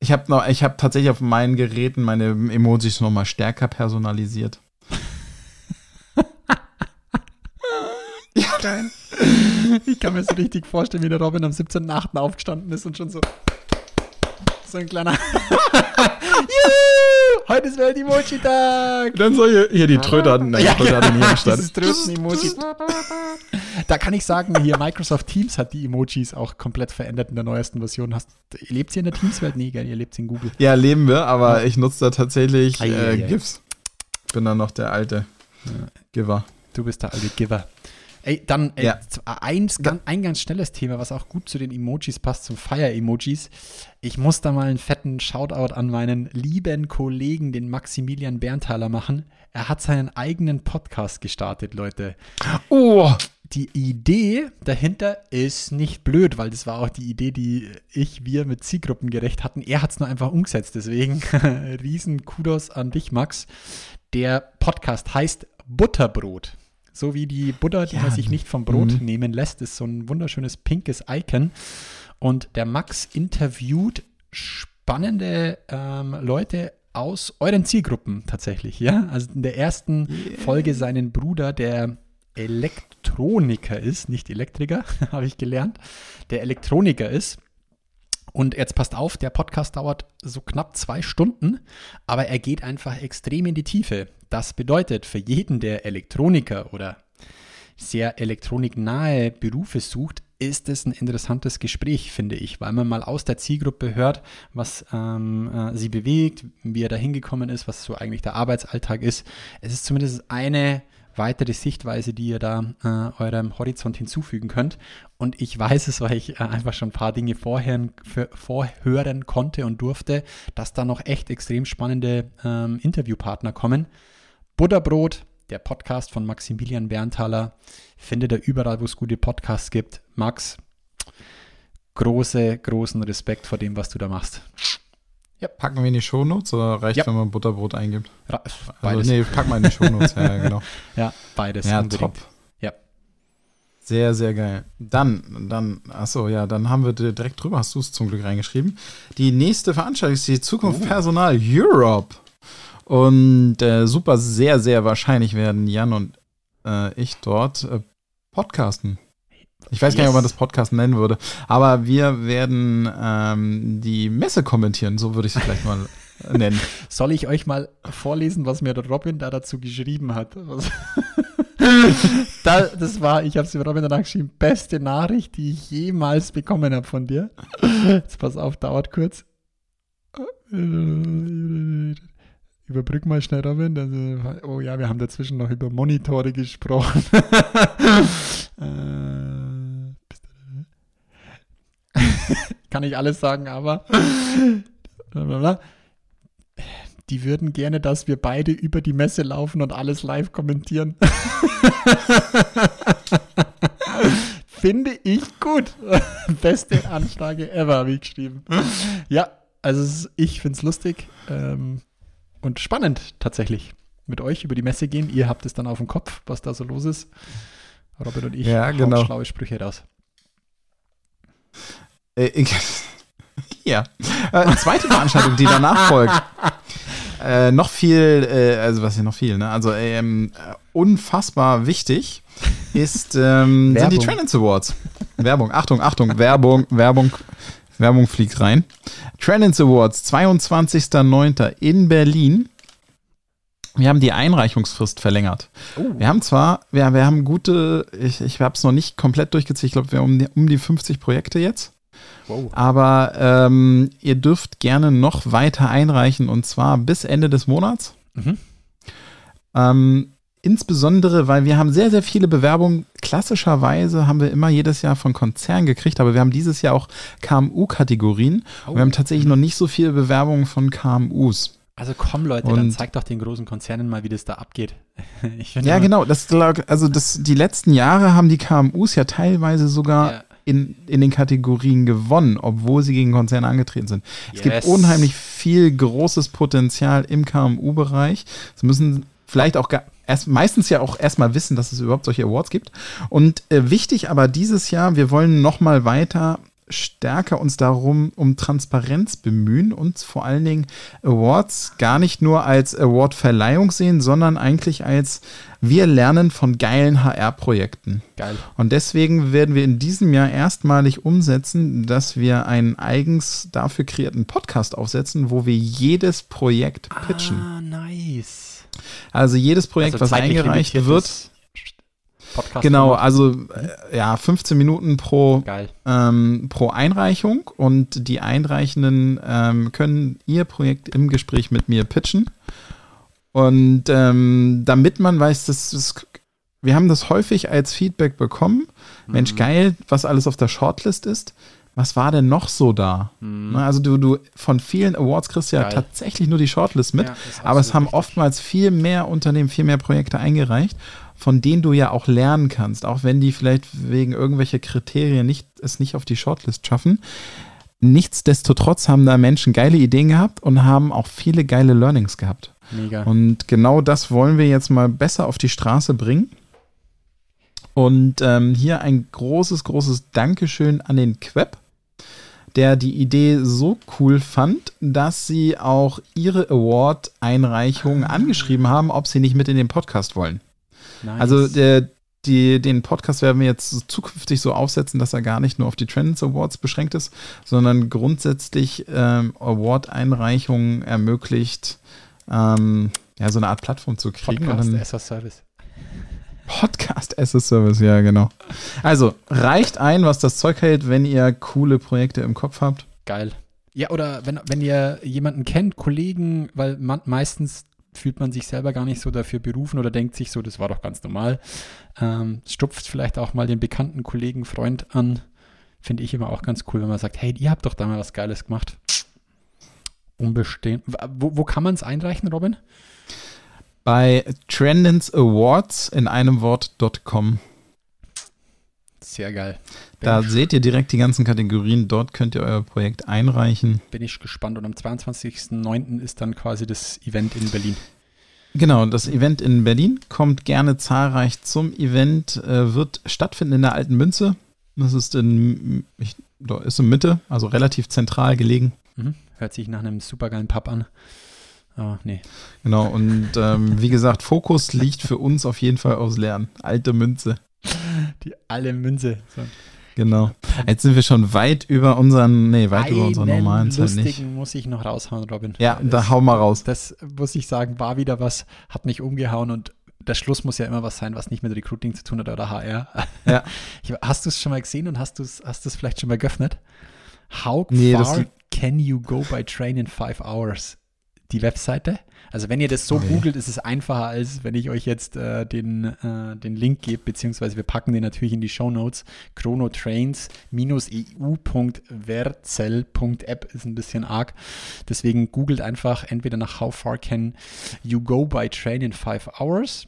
[SPEAKER 3] Ich habe ich habe tatsächlich auf meinen Geräten meine Emojis nochmal stärker personalisiert. ja, geil.
[SPEAKER 2] Ich kann mir so richtig vorstellen, wie der Robin am 17.8. aufgestanden ist und schon so. So ein kleiner. *laughs* Juhu! Heute ist Welt-Emoji-Tag!
[SPEAKER 3] Dann soll hier, hier die Tröte an, nein, die Tröte an den Stand.
[SPEAKER 2] Dieses Tröten-Emoji. Da kann ich sagen, hier Microsoft Teams hat die Emojis auch komplett verändert in der neuesten Version. Hast, lebt ihr in der Teams-Welt? Nee, gell, ihr lebt in Google.
[SPEAKER 3] Ja, leben wir, aber ich nutze da tatsächlich äh. GIFs. Bin dann noch der alte Giver.
[SPEAKER 2] Du bist der alte Giver. Ey, dann ey,
[SPEAKER 3] Ja.
[SPEAKER 2] z- eins, ganz, ein ganz schnelles Thema, was auch gut zu den Emojis passt, zum Fire-Emojis. Ich muss da mal einen fetten Shoutout an meinen lieben Kollegen, den Maximilian Berntaler, machen. Er hat seinen eigenen Podcast gestartet, Leute.
[SPEAKER 3] Oh,
[SPEAKER 2] Die Idee dahinter ist nicht blöd, weil das war auch die Idee, die ich, wir mit Zielgruppen gerecht hatten. Er hat es nur einfach umgesetzt. Deswegen *laughs* riesen Kudos an dich, Max. Der Podcast heißt Butterbrot. So wie die Butter, die
[SPEAKER 3] Ja,
[SPEAKER 2] man sich nicht vom Brot
[SPEAKER 3] mhm.
[SPEAKER 2] nehmen lässt, ist so ein wunderschönes pinkes Icon. Und der Max interviewt spannende ähm, Leute aus euren Zielgruppen tatsächlich, ja. Also in der ersten Folge seinen Bruder, der Elektroniker ist, nicht Elektriker, *laughs* habe ich gelernt, der Elektroniker ist. Und jetzt passt auf, der Podcast dauert so knapp zwei Stunden, aber er geht einfach extrem in die Tiefe. Das bedeutet, für jeden, der Elektroniker oder sehr elektroniknahe Berufe sucht, ist es ein interessantes Gespräch, finde ich, weil man mal aus der Zielgruppe hört, was ähm, äh, sie bewegt, wie er da hingekommen ist, was so eigentlich der Arbeitsalltag ist. Es ist zumindest eine weitere Sichtweise, die ihr da äh, eurem Horizont hinzufügen könnt. Und ich weiß es, weil ich äh, einfach schon ein paar Dinge vorher, für, vorhören konnte und durfte, dass da noch echt extrem spannende ähm, Interviewpartner kommen. Butterbrot, der Podcast von Maximilian Berntaler, findet ihr überall, wo es gute Podcasts gibt. Max, große, großen Respekt vor dem, was du da machst.
[SPEAKER 3] Packen wir in die Shownotes oder reicht,
[SPEAKER 2] Ja.
[SPEAKER 3] wenn man Butterbrot eingibt?
[SPEAKER 2] Ra-
[SPEAKER 3] Also,
[SPEAKER 2] Beides.
[SPEAKER 3] nee, packen wir in die Shownotes, ja, genau. *laughs*
[SPEAKER 2] Ja, beides.
[SPEAKER 3] Ja,
[SPEAKER 2] unbedingt.
[SPEAKER 3] top.
[SPEAKER 2] Ja.
[SPEAKER 3] Sehr, sehr geil. Dann, dann, achso, ja, dann haben wir direkt drüber, hast du es zum Glück reingeschrieben. Die nächste Veranstaltung ist die Zukunft Personal Europe. Und äh, super, sehr, sehr wahrscheinlich werden Jan und äh, ich dort äh, podcasten. Ich weiß gar nicht, ob man
[SPEAKER 2] Yes.
[SPEAKER 3] das Podcast nennen würde, aber wir werden ähm, die Messe kommentieren, so würde ich es vielleicht mal *laughs* nennen.
[SPEAKER 2] Soll ich euch mal vorlesen, was mir der Robin da dazu geschrieben hat? *laughs* Das war, ich habe es Robin danach geschrieben, beste Nachricht, die ich jemals bekommen habe von dir. Jetzt pass auf, dauert kurz. Überbrück mal schnell, Robin. Das, oh ja, wir haben dazwischen noch über Monitore gesprochen. *laughs* Äh, Kann ich alles sagen, aber *laughs* die würden gerne, dass wir beide über die Messe laufen und alles live kommentieren. *laughs* Finde ich gut. Beste Anfrage ever, habe ich geschrieben. Ja, also ich finde es lustig ähm, und spannend tatsächlich. Mit euch über die Messe gehen. Ihr habt es dann auf dem Kopf, was da so los ist. Robin und ich
[SPEAKER 3] Ja,
[SPEAKER 2] hauen
[SPEAKER 3] genau.
[SPEAKER 2] schlaue Sprüche raus.
[SPEAKER 3] Äh, ich, *laughs* ja. Äh, zweite Veranstaltung, die danach *laughs* folgt. Äh, noch viel, äh, also was hier noch viel, ne? Also ähm, äh, unfassbar wichtig ist ähm, sind die. Trendance Awards. Werbung, Achtung, Achtung, Werbung, Werbung, Werbung fliegt rein. Trendance Awards, 22.09. in Berlin. Wir haben die Einreichungsfrist verlängert. Wir haben zwar, wir, wir haben gute, ich, ich habe es noch nicht komplett durchgezählt, ich glaube, wir haben um die, um die 50 Projekte jetzt.
[SPEAKER 2] Wow.
[SPEAKER 3] Aber ähm, ihr dürft gerne noch weiter einreichen und zwar bis Ende des Monats.
[SPEAKER 2] Mhm.
[SPEAKER 3] Ähm, insbesondere, weil wir haben sehr, sehr viele Bewerbungen. Klassischerweise haben wir immer jedes Jahr von Konzernen gekriegt, aber wir haben dieses Jahr auch KMU-Kategorien. Und wir haben tatsächlich noch nicht so viele Bewerbungen von KMUs.
[SPEAKER 2] Also komm Leute, dann
[SPEAKER 3] Und-
[SPEAKER 2] zeigt doch den großen Konzernen mal, wie das da abgeht. *laughs*
[SPEAKER 3] Ja, genau. Das, also das, die letzten Jahre haben die KMUs ja teilweise sogar
[SPEAKER 2] Ja.
[SPEAKER 3] in, in den Kategorien gewonnen, obwohl sie gegen Konzerne angetreten sind. Es gibt
[SPEAKER 2] Yes.
[SPEAKER 3] unheimlich viel großes Potenzial im KMU-Bereich. Es müssen vielleicht auch gar, erst, meistens ja auch erstmal wissen, dass es überhaupt solche Awards gibt. Und äh, wichtig aber dieses Jahr, wir wollen noch mal weiter stärker uns darum um Transparenz bemühen und vor allen Dingen Awards gar nicht nur als Award-Verleihung sehen, sondern eigentlich als wir lernen von geilen HR-Projekten.
[SPEAKER 2] Geil.
[SPEAKER 3] Und deswegen werden wir in diesem Jahr erstmalig umsetzen, dass wir einen eigens dafür kreierten Podcast aufsetzen, wo wir jedes Projekt pitchen.
[SPEAKER 2] Ah, nice.
[SPEAKER 3] Also jedes Projekt, was
[SPEAKER 2] zeitlich
[SPEAKER 3] eingereicht wird.
[SPEAKER 2] Podcast
[SPEAKER 3] Genau, also äh, ja, 15 Minuten pro, ähm, pro Einreichung und die Einreichenden ähm, können ihr Projekt im Gespräch mit mir pitchen. Und ähm, damit man weiß, dass das, wir haben das häufig als Feedback bekommen. Mensch, geil, was alles auf der Shortlist ist. Was war denn noch so da? Na, Also du, du von vielen Awards kriegst du ja
[SPEAKER 2] Geil.
[SPEAKER 3] tatsächlich nur die Shortlist mit,
[SPEAKER 2] Ja,
[SPEAKER 3] aber es haben
[SPEAKER 2] richtig.
[SPEAKER 3] oftmals viel mehr Unternehmen, viel mehr Projekte eingereicht, von denen du ja auch lernen kannst, auch wenn die vielleicht wegen irgendwelcher Kriterien nicht, es nicht auf die Shortlist schaffen. Nichtsdestotrotz haben da Menschen geile Ideen gehabt und haben auch viele geile Learnings gehabt.
[SPEAKER 2] Mega.
[SPEAKER 3] Und genau das wollen wir jetzt mal besser auf die Straße bringen. Und ähm, hier ein großes, großes Dankeschön an den Queb, der die Idee so cool fand, dass sie auch ihre Award-Einreichungen angeschrieben haben, ob sie nicht mit in den Podcast wollen.
[SPEAKER 2] nice.
[SPEAKER 3] Also der, die, den Podcast werden wir jetzt zukünftig so aufsetzen, dass er gar nicht nur auf die Trends Awards beschränkt ist, sondern grundsätzlich ähm, Award-Einreichungen ermöglicht, ähm, ja, so eine Art Plattform zu kriegen.
[SPEAKER 2] Podcast
[SPEAKER 3] und dann,
[SPEAKER 2] Service.
[SPEAKER 3] Podcast as a Service, ja, genau. Also reicht ein, was das Zeug hält, wenn ihr coole Projekte im Kopf habt.
[SPEAKER 2] Geil. Ja, oder wenn, wenn ihr jemanden kennt, Kollegen, weil man, meistens fühlt man sich selber gar nicht so dafür berufen oder denkt sich so, das war doch ganz normal. Ähm, stupft vielleicht auch mal den bekannten Kollegen, Freund an. Finde ich immer auch ganz cool, wenn man sagt, hey, ihr habt doch da mal was Geiles gemacht. Unbestehen. Wo, wo kann man es einreichen, Robin?
[SPEAKER 3] Bei Trendens Awards in einem Wort.com.
[SPEAKER 2] Sehr geil. Bin,
[SPEAKER 3] Da seht ihr direkt die ganzen Kategorien. Dort könnt ihr euer Projekt einreichen.
[SPEAKER 2] bin ich gespannt. Und am 22.09. ist dann quasi das Event in Berlin.
[SPEAKER 3] Genau, das Event in Berlin kommt gerne zahlreich zum Event, äh, wird stattfinden in der Alten Münze. Das ist in, ich, ist in Mitte, also relativ zentral gelegen.
[SPEAKER 2] Mhm. Hört sich nach einem supergeilen Pub an. Aber nee.
[SPEAKER 3] Genau, und ähm, wie gesagt, Fokus liegt für uns auf jeden Fall aufs Lernen. Alte Münze.
[SPEAKER 2] Die alle Münze. So.
[SPEAKER 3] Genau. Jetzt sind wir schon weit über unseren, nee, weit über unseren
[SPEAKER 2] Einen
[SPEAKER 3] normalen Zeit
[SPEAKER 2] lustigen
[SPEAKER 3] nicht.
[SPEAKER 2] muss ich noch raushauen, Robin.
[SPEAKER 3] Ja,
[SPEAKER 2] das,
[SPEAKER 3] da hau mal raus.
[SPEAKER 2] Das muss ich sagen, war wieder was, hat mich umgehauen und der Schluss muss ja immer was sein, was nicht mit Recruiting zu tun hat oder HR.
[SPEAKER 3] Ja. *laughs*
[SPEAKER 2] Hast du es schon mal gesehen und hast du es hast du's vielleicht schon mal geöffnet? How
[SPEAKER 3] Nee,
[SPEAKER 2] far can you go by train in five hours? Die Webseite. Also wenn ihr das so
[SPEAKER 3] Nee.
[SPEAKER 2] googelt, ist es einfacher, als wenn ich euch jetzt äh, den, äh, den Link gebe, beziehungsweise wir packen den natürlich in die Show Notes. chronotrains-eu.verzel.app ist ein bisschen arg. Deswegen googelt einfach entweder nach How far can you go by train in five hours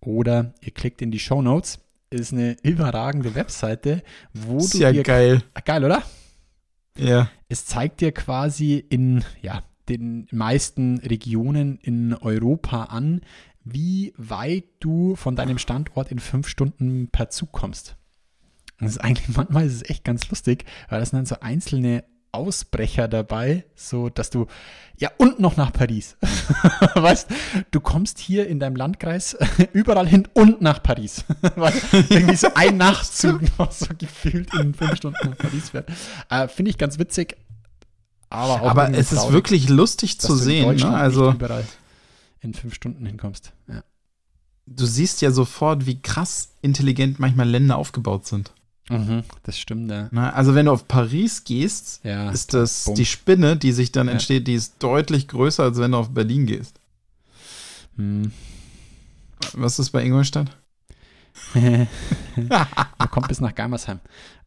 [SPEAKER 2] oder ihr klickt in die Show Notes. Ist eine überragende Webseite, wo
[SPEAKER 3] Ist
[SPEAKER 2] du
[SPEAKER 3] ja
[SPEAKER 2] dir
[SPEAKER 3] geil.
[SPEAKER 2] Ah, geil, oder?
[SPEAKER 3] Ja.
[SPEAKER 2] Es zeigt dir quasi in ja, den meisten Regionen in Europa an, wie weit du von deinem Standort in fünf Stunden per Zug kommst. Das ist eigentlich, manchmal ist es echt ganz lustig, weil das sind dann so einzelne Ausbrecher dabei, so dass du, ja, und noch nach Paris. *laughs* weißt, du kommst hier in deinem Landkreis *laughs* überall hin und nach Paris. *laughs* weil irgendwie so ein Nachtzug noch so gefühlt in fünf Stunden nach Paris fährt. Äh, Finde ich ganz witzig. Aber,
[SPEAKER 3] Aber es ist wirklich lustig zu sehen. Ne? Also
[SPEAKER 2] in fünf Stunden hinkommst. Ja.
[SPEAKER 3] du siehst ja sofort, wie krass intelligent manchmal Länder aufgebaut sind.
[SPEAKER 2] Mhm, das stimmt, ja.
[SPEAKER 3] Na, also wenn du auf Paris gehst,
[SPEAKER 2] Ja,
[SPEAKER 3] ist das
[SPEAKER 2] bumm.
[SPEAKER 3] die Spinne, die sich dann
[SPEAKER 2] Ja.
[SPEAKER 3] entsteht, die ist deutlich größer, als wenn du auf Berlin gehst.
[SPEAKER 2] Hm.
[SPEAKER 3] Was ist bei Ingolstadt? *laughs* *laughs*
[SPEAKER 2] Man kommt bis nach Geimersheim. *laughs*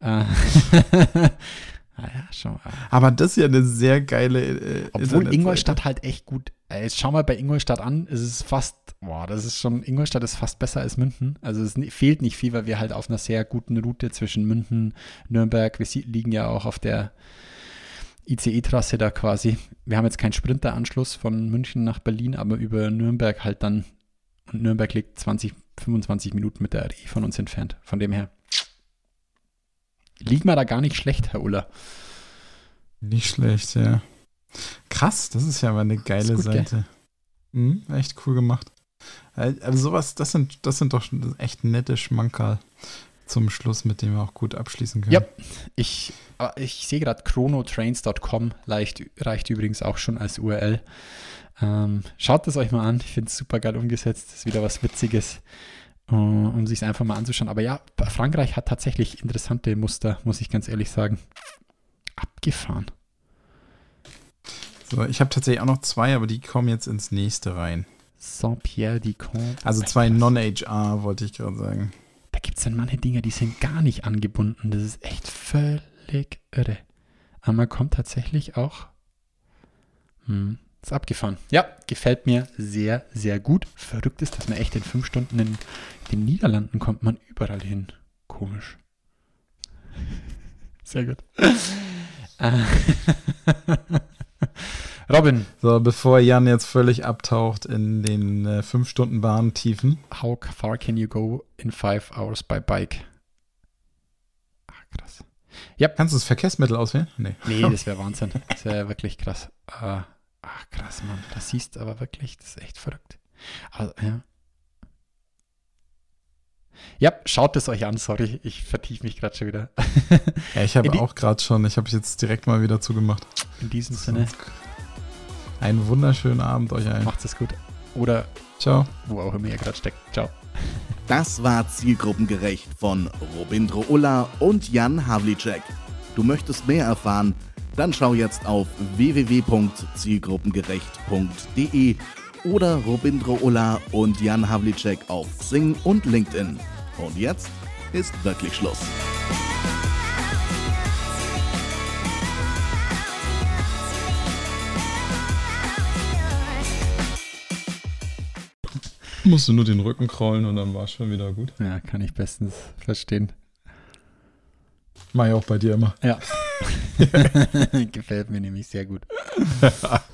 [SPEAKER 2] Äh, naja, schon. äh,
[SPEAKER 3] Aber das ist ja eine sehr geile. Äh,
[SPEAKER 2] Obwohl. Ingolstadt halt echt gut. Jetzt schau mal bei Ingolstadt an, es ist fast, boah, das ist schon, Ingolstadt ist fast besser als München. Also es fehlt nicht viel, weil wir halt auf einer sehr guten Route zwischen München, Nürnberg, wir liegen ja auch auf der ICE-Trasse da quasi. Wir haben jetzt keinen Sprinteranschluss von München nach Berlin, aber über Nürnberg halt dann. Und Nürnberg liegt 20, 25 Minuten mit der RE von uns entfernt. Von dem her. Liegen wir da gar nicht schlecht, Herr Uller.
[SPEAKER 3] Nicht schlecht, ja. Krass, das ist ja mal eine geile
[SPEAKER 2] gut,
[SPEAKER 3] Seite. Mhm, echt cool gemacht. Also sowas, das sind, das sind doch schon echt nette Schmankerl zum Schluss, mit dem wir auch gut abschließen können.
[SPEAKER 2] Ja, ich, aber ich sehe gerade chronotrains.com reicht, reicht übrigens auch schon als URL. Ähm, schaut es euch mal an. Ich finde es super geil umgesetzt. Das ist wieder was Witziges, um sich einfach mal anzuschauen. Aber ja, Frankreich hat tatsächlich interessante Muster, muss ich ganz ehrlich sagen. Abgefahren.
[SPEAKER 3] So, ich habe tatsächlich auch noch zwei, aber die kommen jetzt ins nächste rein.
[SPEAKER 2] Saint-Pierre Dicon.
[SPEAKER 3] Also zwei Non-HR, wollte ich gerade sagen.
[SPEAKER 2] Da gibt es dann manche Dinge, die sind gar nicht angebunden. Das ist echt völlig irre. Aber man kommt tatsächlich auch. Hm, ist abgefahren. Ja, gefällt mir sehr, sehr gut. Verrückt ist, dass man echt in fünf Stunden in den Niederlanden kommt, man überall hin. Komisch. Sehr gut. Äh, *laughs* Robin,
[SPEAKER 3] So, bevor Jan jetzt völlig abtaucht in den äh, fünf Stunden Bahntiefen.
[SPEAKER 2] how far can you go in five hours by bike? Ach, krass.
[SPEAKER 3] Kannst du das Verkehrsmittel auswählen? Nee.
[SPEAKER 2] Nee, das *laughs* wäre Wahnsinn. Das wäre wirklich krass. Äh, ach, krass, Mann. Das siehst du aber wirklich, das ist echt verrückt. Also, ja. Ja, schaut es euch an, sorry, ich vertiefe mich gerade schon wieder. *laughs*
[SPEAKER 3] Ja, ich habe auch gerade schon, ich habe jetzt direkt mal wieder zugemacht.
[SPEAKER 2] In diesem Sinne,
[SPEAKER 3] Einen wunderschönen Abend euch allen.
[SPEAKER 2] macht es gut. Oder
[SPEAKER 3] Ciao.
[SPEAKER 2] wo auch immer ihr gerade steckt. Ciao.
[SPEAKER 6] Das war zielgruppengerecht von Robindro Ulla und Jan Havlicek. Du möchtest mehr erfahren? Dann schau jetzt auf www.zielgruppengerecht.de oder Robindro Ulla und Jan Havlicek auf Xing und LinkedIn. Und jetzt ist wirklich Schluss.
[SPEAKER 3] Musst du nur den Rücken kraulen und dann war es schon wieder gut.
[SPEAKER 2] Ja, kann ich bestens verstehen.
[SPEAKER 3] Mach ich auch bei dir immer.
[SPEAKER 2] Ja. *laughs* Gefällt mir nämlich sehr gut. *laughs*